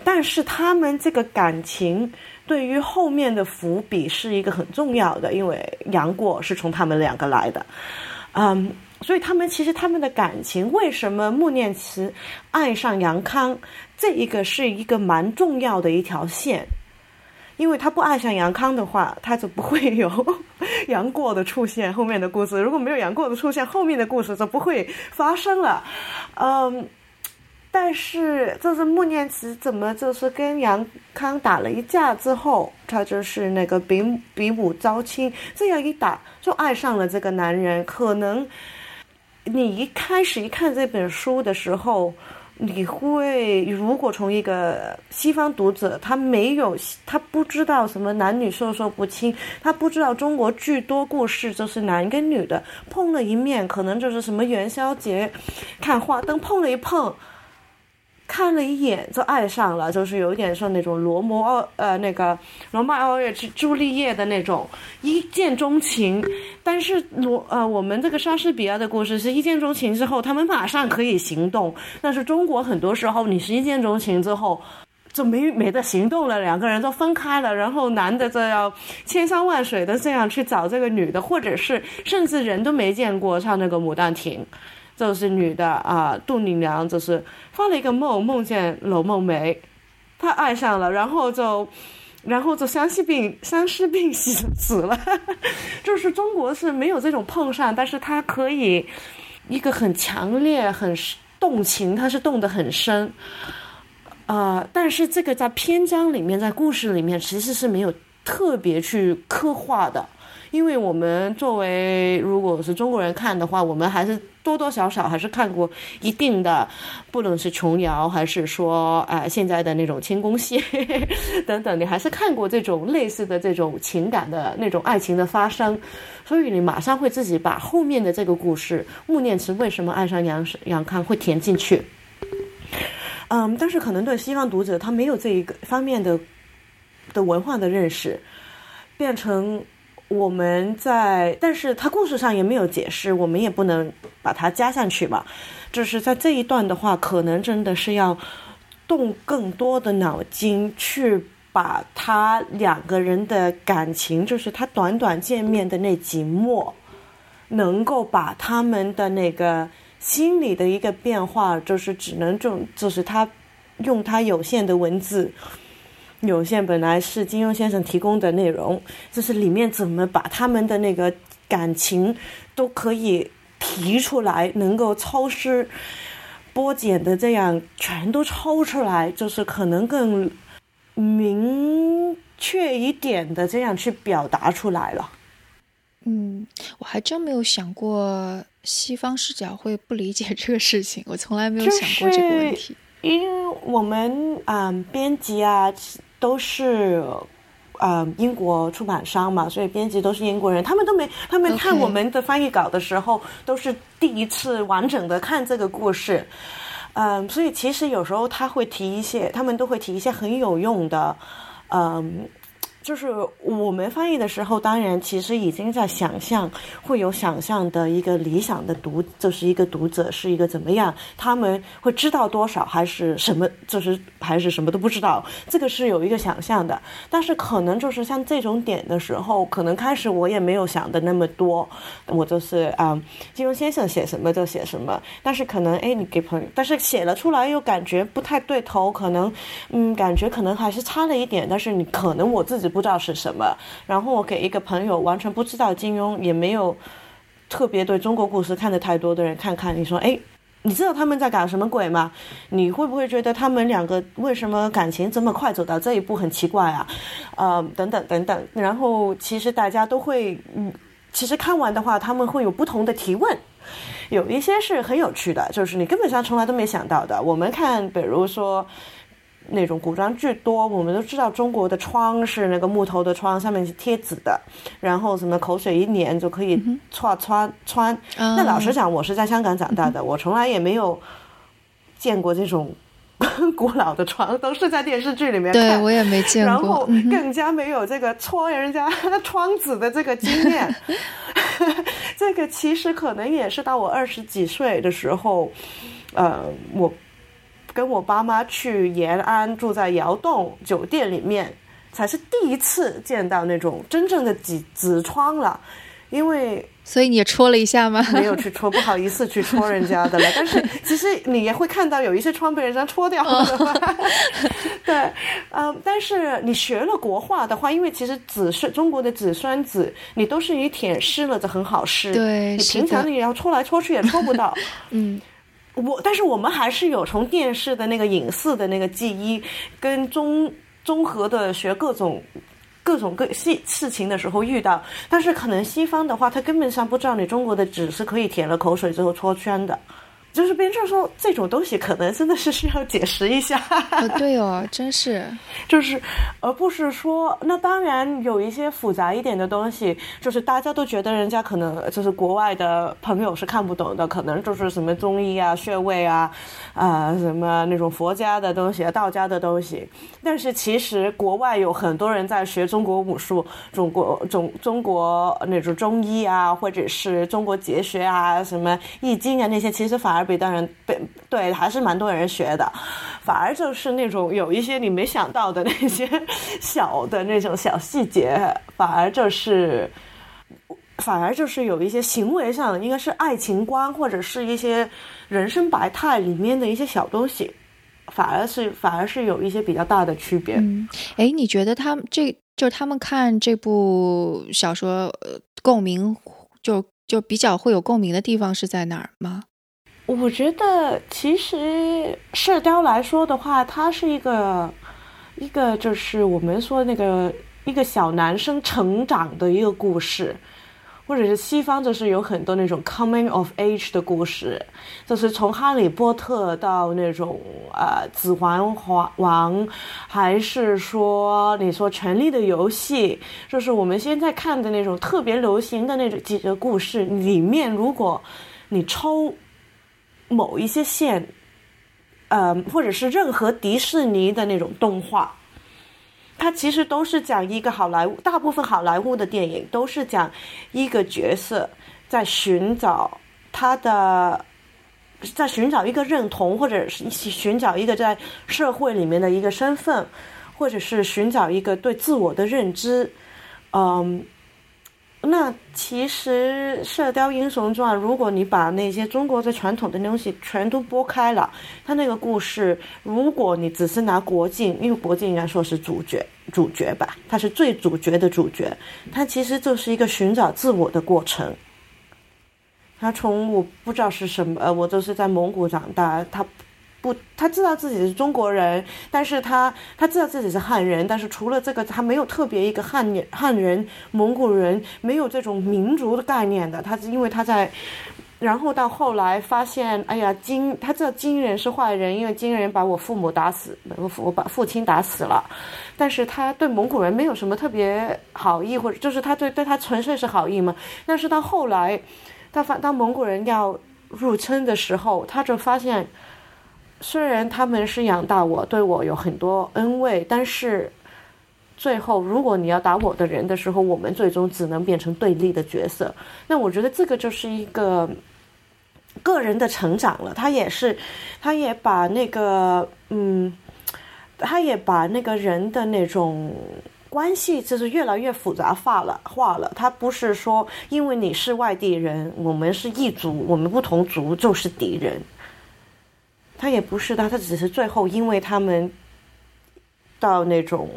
但是他们这个感情对于后面的伏笔是一个很重要的，因为杨过是从他们两个来的，嗯，所以他们其实他们的感情为什么穆念慈爱上杨康，这一个是一个蛮重要的一条线。因为他不爱上杨康的话，他就不会有 杨过的出现。后面的故事如果没有杨过的出现，后面的故事就不会发生了。嗯，但是就是穆念慈怎么就是跟杨康打了一架之后，他就是那个比比武招亲，这样一打就爱上了这个男人。可能你一开始一看这本书的时候。你会如果从一个西方读者，他没有，他不知道什么男女授受不亲，他不知道中国巨多故事就是男跟女的碰了一面，可能就是什么元宵节看花灯碰了一碰。看了一眼就爱上了，就是有点像那种罗摩奥呃那个罗曼奥月朱丽叶的那种一见钟情。但是罗呃我们这个莎士比亚的故事是一见钟情之后，他们马上可以行动。但是中国很多时候你是一见钟情之后就没没得行动了，两个人都分开了，然后男的就要千山万水的这样去找这个女的，或者是甚至人都没见过，像那个《牡丹亭》。都是女的啊，杜丽娘就是发了一个梦，梦见柳梦梅，她爱上了，然后就，然后就相思病相思病死死了。就是中国是没有这种碰上，但是它可以一个很强烈、很动情，它是动得很深。啊，但是这个在篇章里面，在故事里面其实是没有特别去刻画的，因为我们作为如果是中国人看的话，我们还是。多多少少还是看过一定的，不论是琼瑶还是说呃现在的那种轻功戏等等，你还是看过这种类似的这种情感的那种爱情的发生，所以你马上会自己把后面的这个故事，穆念慈为什么爱上杨杨康会填进去。嗯，但是可能对西方读者他没有这一个方面的的文化的认识，变成。我们在，但是他故事上也没有解释，我们也不能把它加上去嘛。就是在这一段的话，可能真的是要动更多的脑筋，去把他两个人的感情，就是他短短见面的那几幕，能够把他们的那个心理的一个变化，就是只能就就是他用他有限的文字。有限本来是金庸先生提供的内容，就是里面怎么把他们的那个感情都可以提出来，能够抽丝剥茧的这样全都抽出来，就是可能更明确一点的这样去表达出来了。嗯，我还真没有想过西方视角会不理解这个事情，我从来没有想过这个问题。因为我们嗯，编辑啊。都是，呃，英国出版商嘛，所以编辑都是英国人，他们都没，他们看我们的翻译稿的时候，都是第一次完整的看这个故事，嗯，所以其实有时候他会提一些，他们都会提一些很有用的，嗯。就是我们翻译的时候，当然其实已经在想象，会有想象的一个理想的读，就是一个读者是一个怎么样，他们会知道多少，还是什么，就是还是什么都不知道，这个是有一个想象的。但是可能就是像这种点的时候，可能开始我也没有想的那么多，我就是啊，金庸先生写什么就写什么。但是可能哎，你给朋友，但是写了出来又感觉不太对头，可能嗯，感觉可能还是差了一点。但是你可能我自己。不知道是什么，然后我给一个朋友完全不知道金庸，也没有特别对中国故事看的太多的人看看，你说，哎，你知道他们在搞什么鬼吗？你会不会觉得他们两个为什么感情这么快走到这一步很奇怪啊？呃，等等等等。然后其实大家都会，嗯，其实看完的话，他们会有不同的提问，有一些是很有趣的，就是你根本上从来都没想到的。我们看，比如说。那种古装剧多，我们都知道中国的窗是那个木头的窗，上面是贴纸的，然后什么口水一粘就可以穿穿穿。那老实讲，我是在香港长大的，我从来也没有见过这种古老的窗，都是在电视剧里面。对我也没见过，然后更加没有这个戳人家窗子的这个经验。这个其实可能也是到我二十几岁的时候，呃，我。跟我爸妈去延安住在窑洞酒店里面，才是第一次见到那种真正的紫紫窗了。因为所以你也戳了一下吗？没有去戳，不好意思去戳人家的了。但是其实你也会看到有一些窗被人家戳掉了。对，嗯，但是你学了国画的话，因为其实子是中国的子孙子，你都是以舔湿了的很好湿。对，你平常你要戳来戳去也戳不到。嗯。我，但是我们还是有从电视的那个影视的那个记忆，跟综综合的学各种各种各事事情的时候遇到，但是可能西方的话，他根本上不知道你中国的纸是可以舔了口水之后搓圈的。就是别人说这种东西可能真的是需要解释一下。对哦，真是，就是，而不是说那当然有一些复杂一点的东西，就是大家都觉得人家可能就是国外的朋友是看不懂的，可能就是什么中医啊、穴位啊，啊什么那种佛家的东西、道家的东西。但是其实国外有很多人在学中国武术、中国中中国那种中医啊，或者是中国哲学啊、什么易经啊那些，其实反而。被当然被对还是蛮多人学的，反而就是那种有一些你没想到的那些 小的那种小细节，反而就是反而就是有一些行为上应该是爱情观或者是一些人生百态里面的一些小东西，反而是反而是有一些比较大的区别。嗯，哎，你觉得他们这就是他们看这部小说呃共鸣就就比较会有共鸣的地方是在哪儿吗？我觉得其实《射雕》来说的话，它是一个一个就是我们说那个一个小男生成长的一个故事。或者是西方就是有很多那种 coming of age 的故事，就是从哈利波特到那种呃指环王，还是说你说权力的游戏，就是我们现在看的那种特别流行的那种几个故事里面，如果你抽某一些线，呃，或者是任何迪士尼的那种动画。它其实都是讲一个好莱坞，大部分好莱坞的电影都是讲一个角色在寻找他的，在寻找一个认同，或者是寻找一个在社会里面的一个身份，或者是寻找一个对自我的认知，嗯。那其实《射雕英雄传》，如果你把那些中国的传统的东西全都拨开了，它那个故事，如果你只是拿国靖，因为国靖应该说是主角，主角吧，他是最主角的主角，他其实就是一个寻找自我的过程。他从我不知道是什么，呃，我就是在蒙古长大，他。不，他知道自己是中国人，但是他他知道自己是汉人，但是除了这个，他没有特别一个汉人、汉人、蒙古人，没有这种民族的概念的。他是因为他在，然后到后来发现，哎呀，金他知道金人是坏人，因为金人把我父母打死，我父我把父亲打死了，但是他对蒙古人没有什么特别好意，或者就是他对对他纯粹是好意嘛。但是到后来，他发当蒙古人要入侵的时候，他就发现。虽然他们是养大我，对我有很多恩惠，但是最后，如果你要打我的人的时候，我们最终只能变成对立的角色。那我觉得这个就是一个个人的成长了。他也是，他也把那个，嗯，他也把那个人的那种关系，就是越来越复杂化了。化了，他不是说因为你是外地人，我们是异族，我们不同族就是敌人。他也不是的，他只是最后，因为他们到那种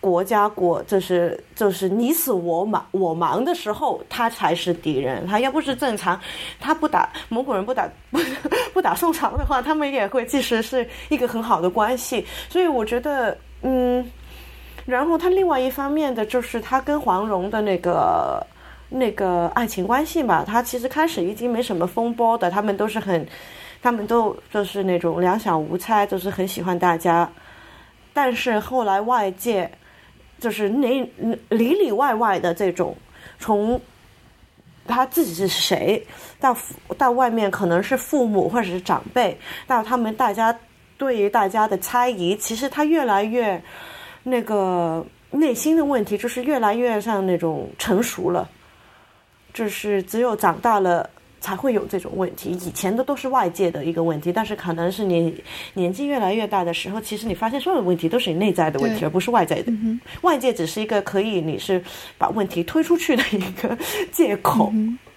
国家国，就是就是你死我亡我亡的时候，他才是敌人。他要不是正常，他不打蒙古人，不打不 不打宋朝的话，他们也会其实是一个很好的关系。所以我觉得，嗯，然后他另外一方面的就是他跟黄蓉的那个那个爱情关系吧，他其实开始已经没什么风波的，他们都是很。他们都就是那种两小无猜，就是很喜欢大家，但是后来外界就是里里里外外的这种，从他自己是谁到到外面可能是父母或者是长辈，到他们大家对于大家的猜疑，其实他越来越那个内心的问题，就是越来越像那种成熟了，就是只有长大了。才会有这种问题。以前的都是外界的一个问题，但是可能是你年纪越来越大的时候，其实你发现所有的问题都是你内在的问题，而不是外在的。外界只是一个可以你是把问题推出去的一个借口。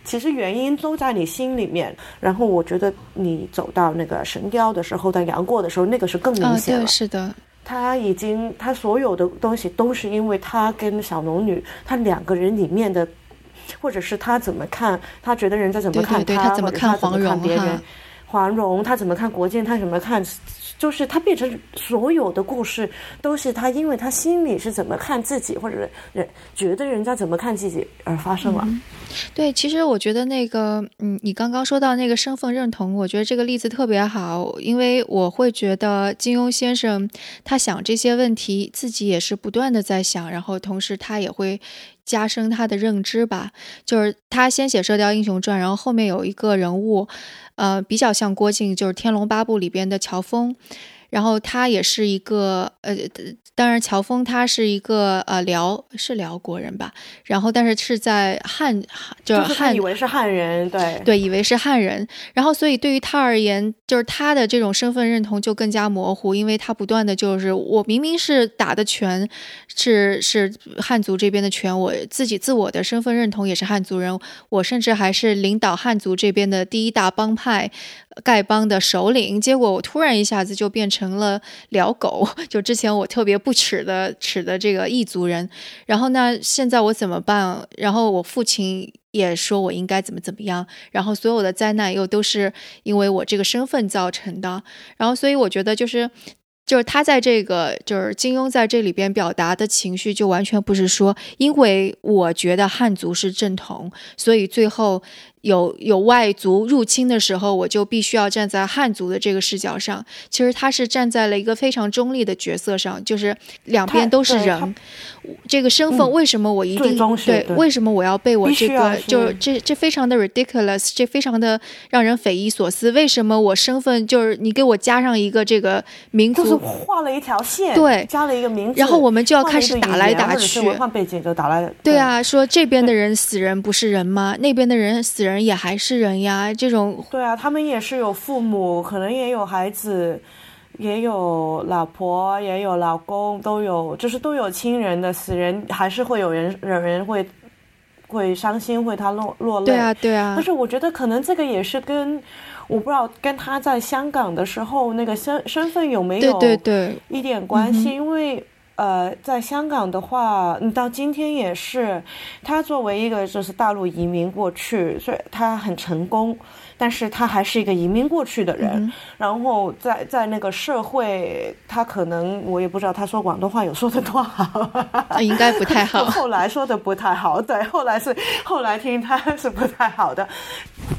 其实原因都在你心里面。然后我觉得你走到那个神雕的时候，在杨过的时候，那个是更明显了。是的，他已经他所有的东西都是因为他跟小龙女他两个人里面的。或者是他怎么看？他觉得人家怎么看他？或者他怎么看别人？黄蓉他怎么看国建？他怎么看？就是他变成所有的故事都是他，因为他心里是怎么看自己，或者人觉得人家怎么看自己而发生了。对，其实我觉得那个，嗯，你刚刚说到那个身份认同，我觉得这个例子特别好，因为我会觉得金庸先生他想这些问题，自己也是不断的在想，然后同时他也会。加深他的认知吧，就是他先写《射雕英雄传》，然后后面有一个人物，呃，比较像郭靖，就是《天龙八部》里边的乔峰。然后他也是一个呃，当然乔峰他是一个呃辽是辽国人吧，然后但是是在汉就是汉以为是汉人，对对，以为是汉人，然后所以对于他而言，就是他的这种身份认同就更加模糊，因为他不断的就是我明明是打的拳是是汉族这边的拳，我自己自我的身份认同也是汉族人，我甚至还是领导汉族这边的第一大帮派。丐帮的首领，结果我突然一下子就变成了撩狗，就之前我特别不耻的耻的这个异族人，然后呢现在我怎么办？然后我父亲也说我应该怎么怎么样，然后所有的灾难又都是因为我这个身份造成的，然后所以我觉得就是就是他在这个，就是金庸在这里边表达的情绪，就完全不是说，因为我觉得汉族是正统，所以最后。有有外族入侵的时候，我就必须要站在汉族的这个视角上。其实他是站在了一个非常中立的角色上，就是两边都是人。这个身份为什么我一定对？为什么我要被我这个？就这这非常的 ridiculous，这非常的让人匪夷所思。为什么我身份就是你给我加上一个这个民族，画了一条线，对，加了一个名字，然后我们就要开始打来打去。文化背景就打来。对啊，说这边的人死人不是人吗？那边的人死人。人也还是人呀，这种对啊，他们也是有父母，可能也有孩子，也有老婆，也有老公，都有，就是都有亲人的死人，还是会有人有人会会伤心，会他落落泪。对啊，对啊。但是我觉得可能这个也是跟我不知道跟他在香港的时候那个身身份有没有对对一点关系，因为。呃，在香港的话，你到今天也是，他作为一个就是大陆移民过去，所以他很成功。但是他还是一个移民过去的人，然后在在那个社会，他可能我也不知道他说广东话有说的多好，应该不太好。后来说的不太好，对，后来是后来听他是不太好的，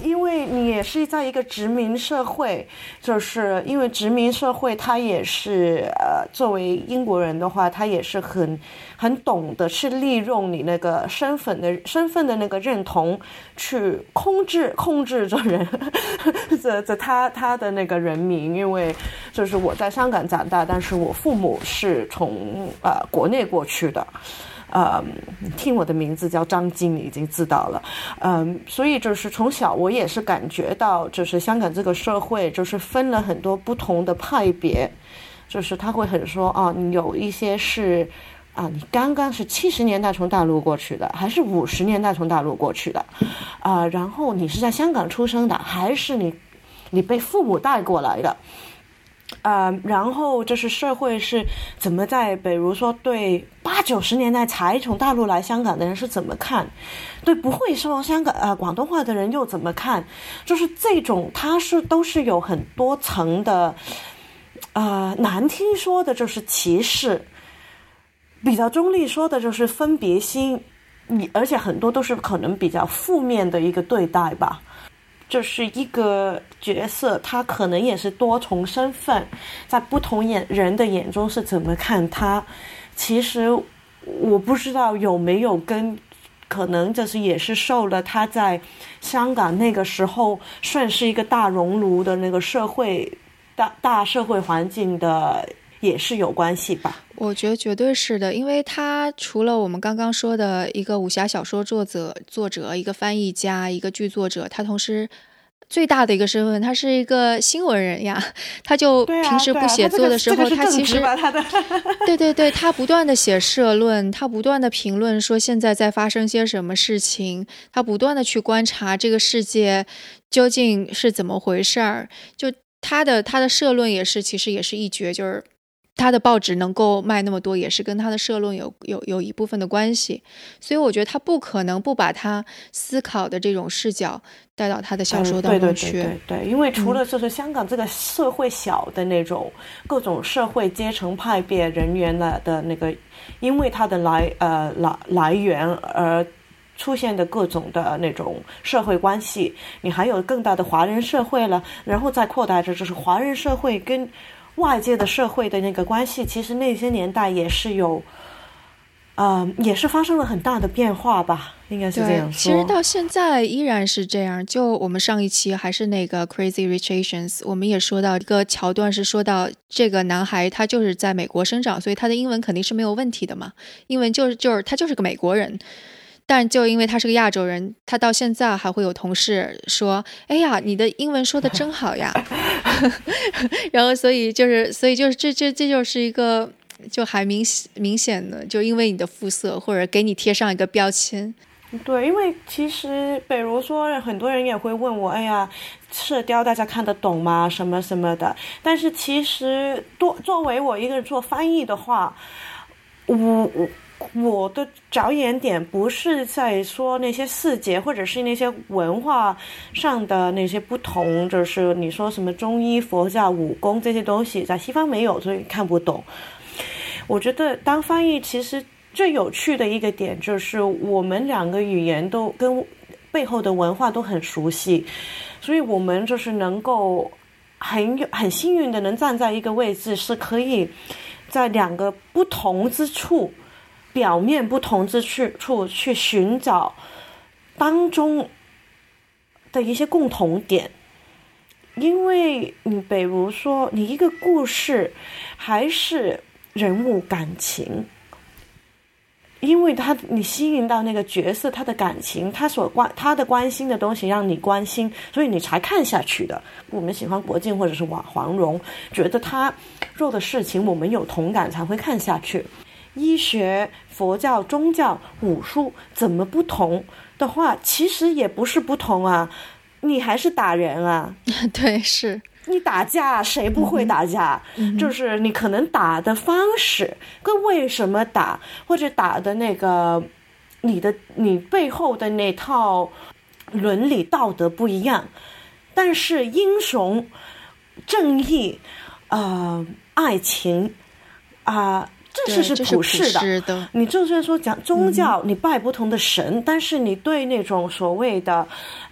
因为你也是在一个殖民社会，就是因为殖民社会，他也是呃，作为英国人的话，他也是很。很懂得去利用你那个身份的身份的那个认同，去控制控制着人，这这他他的那个人民，因为就是我在香港长大，但是我父母是从呃国内过去的，呃，听我的名字叫张晶，已经知道了，嗯，所以就是从小我也是感觉到，就是香港这个社会就是分了很多不同的派别，就是他会很说啊，有一些是。啊，你刚刚是七十年代从大陆过去的，还是五十年代从大陆过去的？啊，然后你是在香港出生的，还是你你被父母带过来的？啊，然后就是社会是怎么在，比如说对八九十年代才从大陆来香港的人是怎么看？对不会说香港啊广东话的人又怎么看？就是这种，它是都是有很多层的，啊，难听说的就是歧视。比较中立说的就是分别心，你而且很多都是可能比较负面的一个对待吧，就是一个角色，他可能也是多重身份，在不同眼人的眼中是怎么看他。其实我不知道有没有跟，可能就是也是受了他在香港那个时候算是一个大熔炉的那个社会大大社会环境的。也是有关系吧？我觉得绝对是的，因为他除了我们刚刚说的一个武侠小说作者、作者，一个翻译家，一个剧作者，他同时最大的一个身份，他是一个新闻人呀。他就平时不写作的时候，他其实 对对对，他不断的写社论，他不断的评论说现在在发生些什么事情，他不断的去观察这个世界究竟是怎么回事儿。就他的他的社论也是，其实也是一绝，就是。他的报纸能够卖那么多，也是跟他的社论有有有一部分的关系，所以我觉得他不可能不把他思考的这种视角带到他的小说当中去。对对对对，因为除了就是香港这个社会小的那种各种社会阶层派别人员的的那个，因为他的来呃来来源而出现的各种的那种社会关系，你还有更大的华人社会了，然后再扩大着就是华人社会跟。外界的社会的那个关系，其实那些年代也是有，呃，也是发生了很大的变化吧，应该是这样说。其实到现在依然是这样。就我们上一期还是那个 Crazy Rich Asians，我们也说到一个桥段，是说到这个男孩他就是在美国生长，所以他的英文肯定是没有问题的嘛。英文就是就是他就是个美国人。但就因为他是个亚洲人，他到现在还会有同事说：“哎呀，你的英文说的真好呀。” 然后，所以就是，所以就是这这这就是一个就还明显明显的，就因为你的肤色或者给你贴上一个标签。对，因为其实比如说很多人也会问我：“哎呀，射雕大家看得懂吗？什么什么的。”但是其实多作为我一个人做翻译的话，我我。我的着眼点不是在说那些细节，或者是那些文化上的那些不同，就是你说什么中医、佛教、武功这些东西，在西方没有，所以看不懂。我觉得当翻译其实最有趣的一个点，就是我们两个语言都跟背后的文化都很熟悉，所以我们就是能够很有很幸运的能站在一个位置，是可以在两个不同之处。表面不同之处处去寻找当中的一些共同点，因为你比如说，你一个故事还是人物感情，因为他你吸引到那个角色，他的感情，他所关他的关心的东西让你关心，所以你才看下去的。我们喜欢国靖或者是王黄蓉，觉得他做的事情我们有同感才会看下去。医学、佛教、宗教、武术怎么不同的话，其实也不是不同啊。你还是打人啊？对，是你打架，谁不会打架？就是你可能打的方式跟为什么打，或者打的那个你的你背后的那套伦理道德不一样，但是英雄、正义、呃，爱情啊。这是是普世的，你就算说讲宗教，你拜不同的神，但是你对那种所谓的，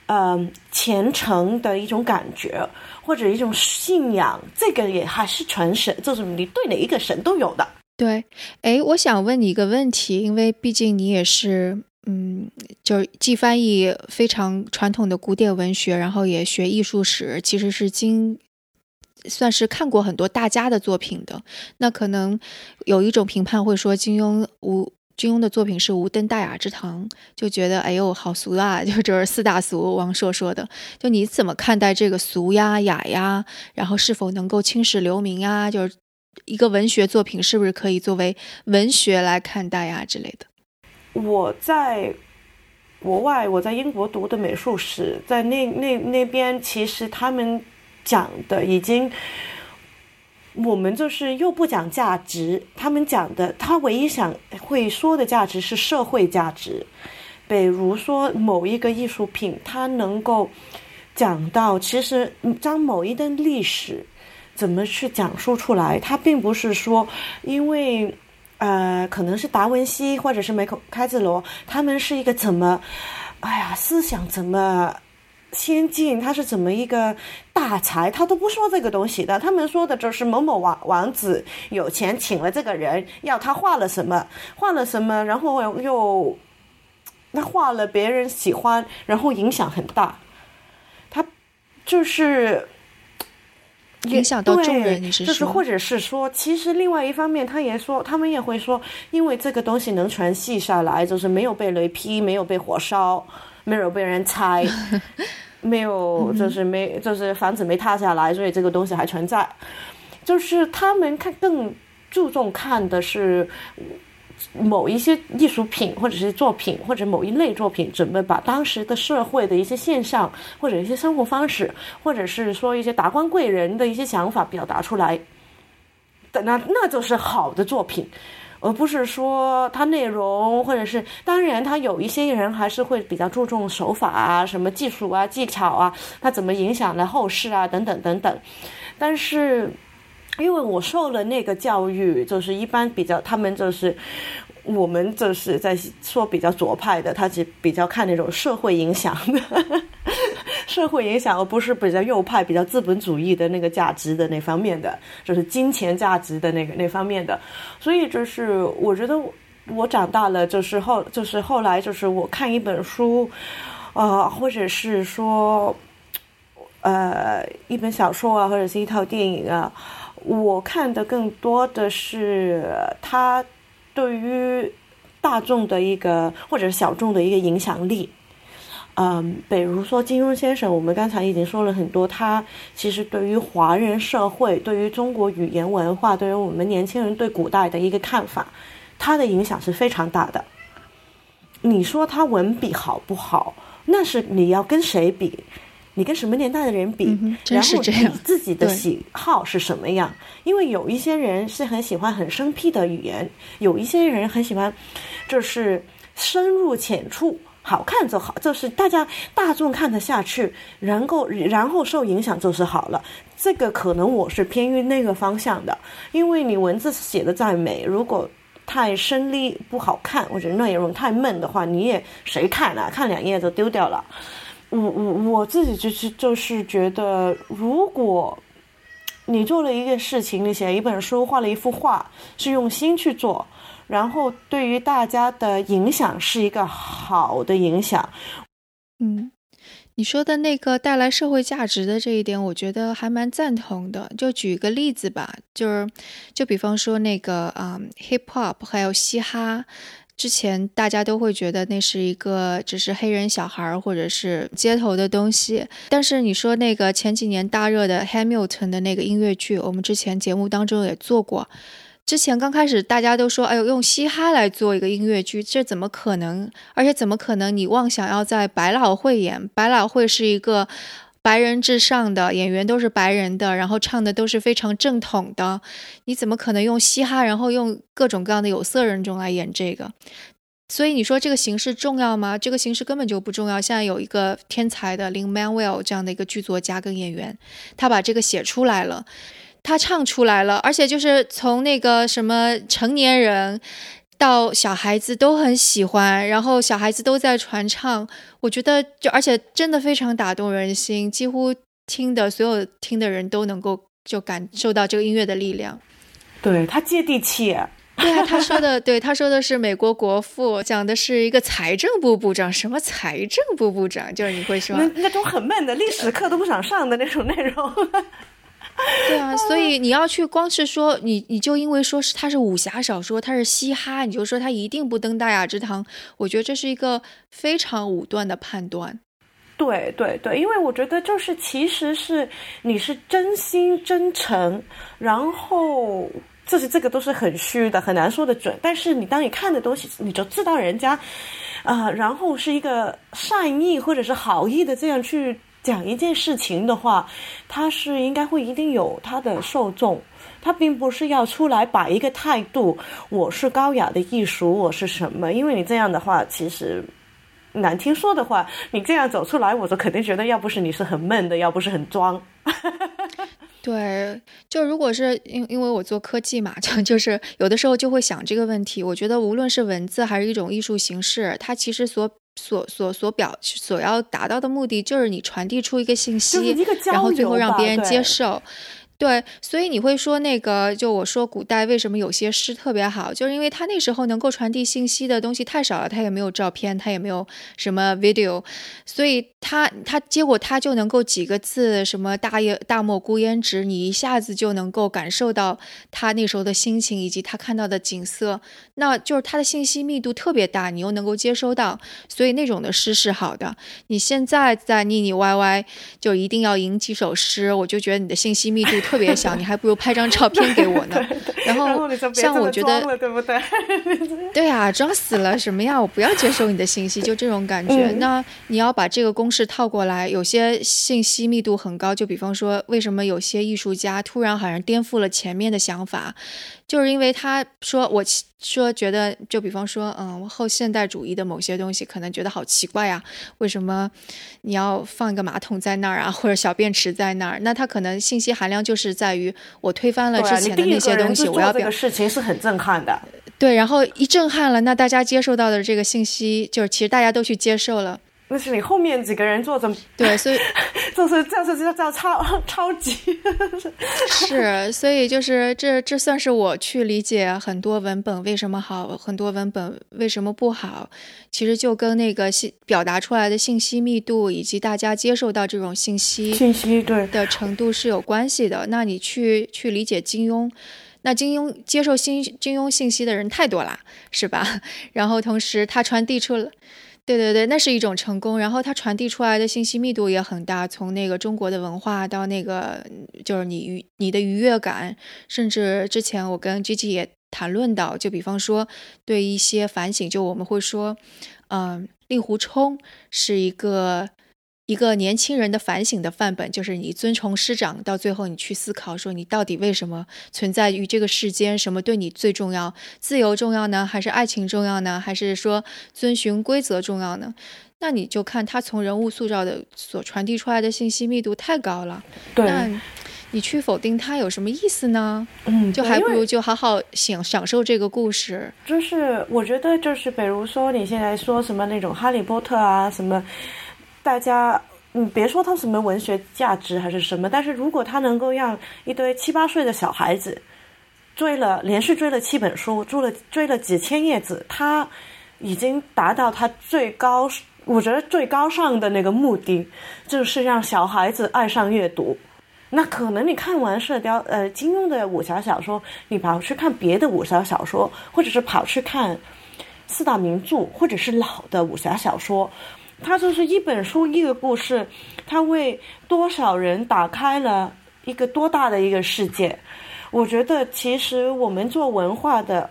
呃，虔诚的一种感觉或者一种信仰，这个也还是全神，就是你对哪一个神都有的。对，哎，我想问你一个问题，因为毕竟你也是，嗯，就是既翻译非常传统的古典文学，然后也学艺术史，其实是经。算是看过很多大家的作品的，那可能有一种评判会说金庸无金庸的作品是无登大雅之堂，就觉得哎呦好俗啊，就就是四大俗。王朔说的，就你怎么看待这个俗呀雅呀？然后是否能够青史留名呀？就是一个文学作品是不是可以作为文学来看待呀之类的？我在国外，我在英国读的美术史，在那那那边其实他们。讲的已经，我们就是又不讲价值，他们讲的，他唯一想会说的价值是社会价值，比如说某一个艺术品，它能够讲到，其实将某一段历史怎么去讲述出来，它并不是说，因为呃，可能是达文西或者是梅克开兹罗，他们是一个怎么，哎呀，思想怎么。先进，他是怎么一个大才？他都不说这个东西的。他们说的就是某某王王子有钱，请了这个人，要他画了什么，画了什么，然后又那画了别人喜欢，然后影响很大。他就是影响到众人，你是就是或者是说，其实另外一方面，他也说，他们也会说，因为这个东西能传系下来，就是没有被雷劈，没有被火烧。没有被人拆，没有就是没就是房子没塌下来，所以这个东西还存在。就是他们看更注重看的是某一些艺术品或者是作品或者某一类作品，怎么把当时的社会的一些现象或者一些生活方式，或者是说一些达官贵人的一些想法表达出来，那那就是好的作品。而不是说它内容，或者是当然，他有一些人还是会比较注重手法啊，什么技术啊、技巧啊，它怎么影响了后世啊，等等等等。但是，因为我受了那个教育，就是一般比较，他们就是我们就是在说比较左派的，他只比较看那种社会影响的。社会影响，而不是比较右派、比较资本主义的那个价值的那方面的，就是金钱价值的那个那方面的。所以，就是我觉得我长大了，就是后就是后来就是我看一本书，呃，或者是说，呃，一本小说啊，或者是一套电影啊，我看的更多的是它对于大众的一个或者小众的一个影响力。嗯，比如说金庸先生，我们刚才已经说了很多，他其实对于华人社会、对于中国语言文化、对于我们年轻人对古代的一个看法，他的影响是非常大的。你说他文笔好不好？那是你要跟谁比？你跟什么年代的人比，嗯、然后你自己的喜好是什么样？因为有一些人是很喜欢很生僻的语言，有一些人很喜欢，就是深入浅出，好看就好，就是大家大众看得下去，然后然后受影响就是好了。这个可能我是偏于那个方向的，因为你文字写的再美，如果太生力不好看，或者内容太闷的话，你也谁看啊？看两页就丢掉了。我我我自己就是就是觉得，如果你做了一个事情，你写一本书，画了一幅画，是用心去做，然后对于大家的影响是一个好的影响。嗯，你说的那个带来社会价值的这一点，我觉得还蛮赞同的。就举一个例子吧，就是就比方说那个啊，hip hop 还有嘻哈。之前大家都会觉得那是一个只是黑人小孩或者是街头的东西，但是你说那个前几年大热的 Hamilton 的那个音乐剧，我们之前节目当中也做过。之前刚开始大家都说，哎呦，用嘻哈来做一个音乐剧，这怎么可能？而且怎么可能？你妄想要在百老汇演，百老汇是一个。白人至上的演员都是白人的，然后唱的都是非常正统的，你怎么可能用嘻哈，然后用各种各样的有色人种来演这个？所以你说这个形式重要吗？这个形式根本就不重要。现在有一个天才的林 Manuel 这样的一个剧作家跟演员，他把这个写出来了，他唱出来了，而且就是从那个什么成年人。到小孩子都很喜欢，然后小孩子都在传唱，我觉得就而且真的非常打动人心，几乎听的所有听的人都能够就感受到这个音乐的力量。对他接地气，对啊，他说的对，他说的是美国国父，讲的是一个财政部部长，什么财政部部长，就是你会说那那种很闷的历史课都不想上的那种内容。对啊，所以你要去光是说你，你就因为说是它是武侠小说，它是嘻哈，你就说它一定不登大雅之堂，我觉得这是一个非常武断的判断。对对对，因为我觉得就是其实是你是真心真诚，然后这是这个都是很虚的，很难说的准。但是你当你看的东西，你就知道人家啊，然后是一个善意或者是好意的这样去。讲一件事情的话，他是应该会一定有他的受众，他并不是要出来摆一个态度，我是高雅的艺术，我是什么？因为你这样的话，其实难听说的话，你这样走出来，我就肯定觉得，要不是你是很闷的，要不是很装。对，就如果是因因为我做科技嘛，就就是有的时候就会想这个问题。我觉得无论是文字还是一种艺术形式，它其实所。所所所表所要达到的目的，就是你传递出一个信息，然后最后让别人接受。对，所以你会说那个，就我说古代为什么有些诗特别好，就是因为他那时候能够传递信息的东西太少了，他也没有照片，他也没有什么 video，所以他他结果他就能够几个字，什么大叶大漠孤烟直，你一下子就能够感受到他那时候的心情以及他看到的景色，那就是他的信息密度特别大，你又能够接收到，所以那种的诗是好的。你现在在腻腻歪歪，就一定要吟几首诗，我就觉得你的信息密度。特别小，你还不如拍张照片给我呢。然后像我觉得，对不对？对啊，装死了什么呀？我不要接受你的信息，就这种感觉。那你要把这个公式套过来，有些信息密度很高，就比方说，为什么有些艺术家突然好像颠覆了前面的想法？就是因为他说，我说觉得，就比方说，嗯，后现代主义的某些东西，可能觉得好奇怪呀，为什么你要放一个马桶在那儿啊，或者小便池在那儿？那他可能信息含量就是在于我推翻了之前的那些东西，我要表事情是很震撼的。对，然后一震撼了，那大家接受到的这个信息，就是其实大家都去接受了。那是你后面几个人做的，对，所以 就是这是叫叫超超级，是，所以就是这这算是我去理解很多文本为什么好，很多文本为什么不好，其实就跟那个信表达出来的信息密度以及大家接受到这种信息信息对的程度是有关系的。那你去去理解金庸，那金庸接受新金庸信息的人太多了，是吧？然后同时他传递出了。对对对，那是一种成功。然后它传递出来的信息密度也很大，从那个中国的文化到那个就是你愉你的愉悦感，甚至之前我跟 G G 也谈论到，就比方说对一些反省，就我们会说，嗯，令狐冲是一个。一个年轻人的反省的范本，就是你遵从师长，到最后你去思考，说你到底为什么存在于这个世间？什么对你最重要？自由重要呢，还是爱情重要呢？还是说遵循规则重要呢？那你就看他从人物塑造的所传递出来的信息密度太高了。对。那你去否定他有什么意思呢？嗯，就还不如就好好享享受这个故事。就是我觉得，就是比如说你现在说什么那种《哈利波特》啊，什么，大家你别说它什么文学价值还是什么，但是如果它能够让一堆七八岁的小孩子追了连续追了七本书，追了追了几千页子，他已经达到他最高，我觉得最高尚的那个目的，就是让小孩子爱上阅读。那可能你看完《射雕》呃金庸的武侠小说，你跑去看别的武侠小说，或者是跑去看四大名著，或者是老的武侠小说，它就是一本书一个故事，它为多少人打开了一个多大的一个世界。我觉得其实我们做文化的、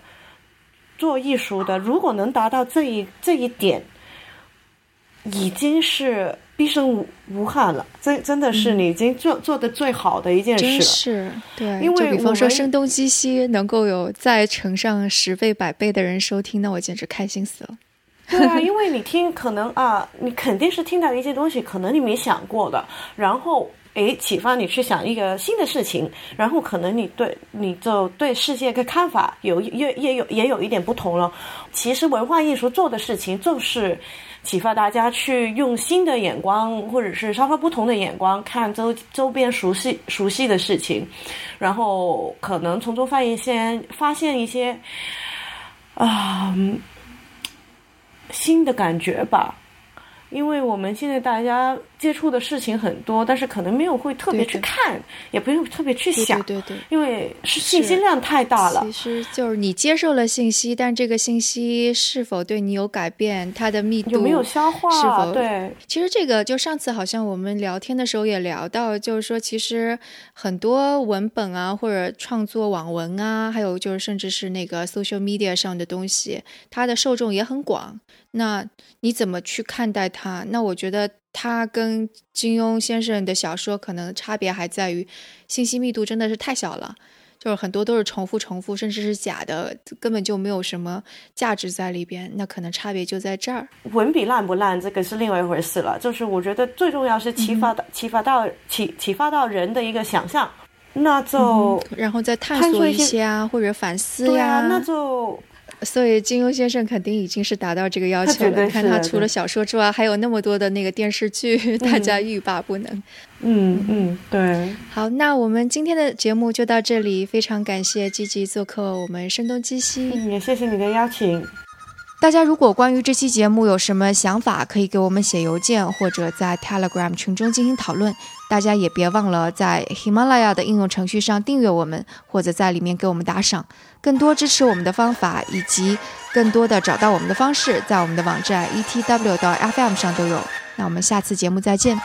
做艺术的，如果能达到这一这一点，已经是。毕生无无憾了，真真的是你已经做做的最好的一件事了。是，对，因为比方说声东击西，能够有再乘上十倍百倍的人收听，那我简直开心死了。对啊，因为你听，可能啊，你肯定是听到一些东西，可能你没想过的，然后诶，启发你去想一个新的事情，然后可能你对你就对世界的看法有也也有也有一点不同了。其实文化艺术做的事情就是。启发大家去用新的眼光，或者是稍稍不同的眼光看周周边熟悉熟悉的事情，然后可能从中发现一些发现一些啊新的感觉吧。因为我们现在大家接触的事情很多，但是可能没有会特别去看，也不用特别去想，对对，因为是信息量太大了。其实就是你接受了信息，但这个信息是否对你有改变，它的密度有没有消化？是否对？其实这个就上次好像我们聊天的时候也聊到，就是说其实很多文本啊，或者创作网文啊，还有就是甚至是那个 social media 上的东西，它的受众也很广。那你怎么去看待它？那我觉得它跟金庸先生的小说可能差别还在于信息密度真的是太小了，就是很多都是重复、重复，甚至是假的，根本就没有什么价值在里边。那可能差别就在这儿。文笔烂不烂，这个是另外一回事了。就是我觉得最重要是启发到、启发到、启启发到人的一个想象，那就然后再探索一些啊，或者反思呀，那就。所以金庸先生肯定已经是达到这个要求了。看他除了小说之外，还有那么多的那个电视剧，大家欲罢不能。嗯嗯，对。好，那我们今天的节目就到这里，非常感谢积极做客我们声东击西，也谢谢你的邀请。大家如果关于这期节目有什么想法，可以给我们写邮件或者在 Telegram 群中进行讨论。大家也别忘了在 Himalaya 的应用程序上订阅我们，或者在里面给我们打赏。更多支持我们的方法以及更多的找到我们的方式，在我们的网站 etw.fm 上都有。那我们下次节目再见。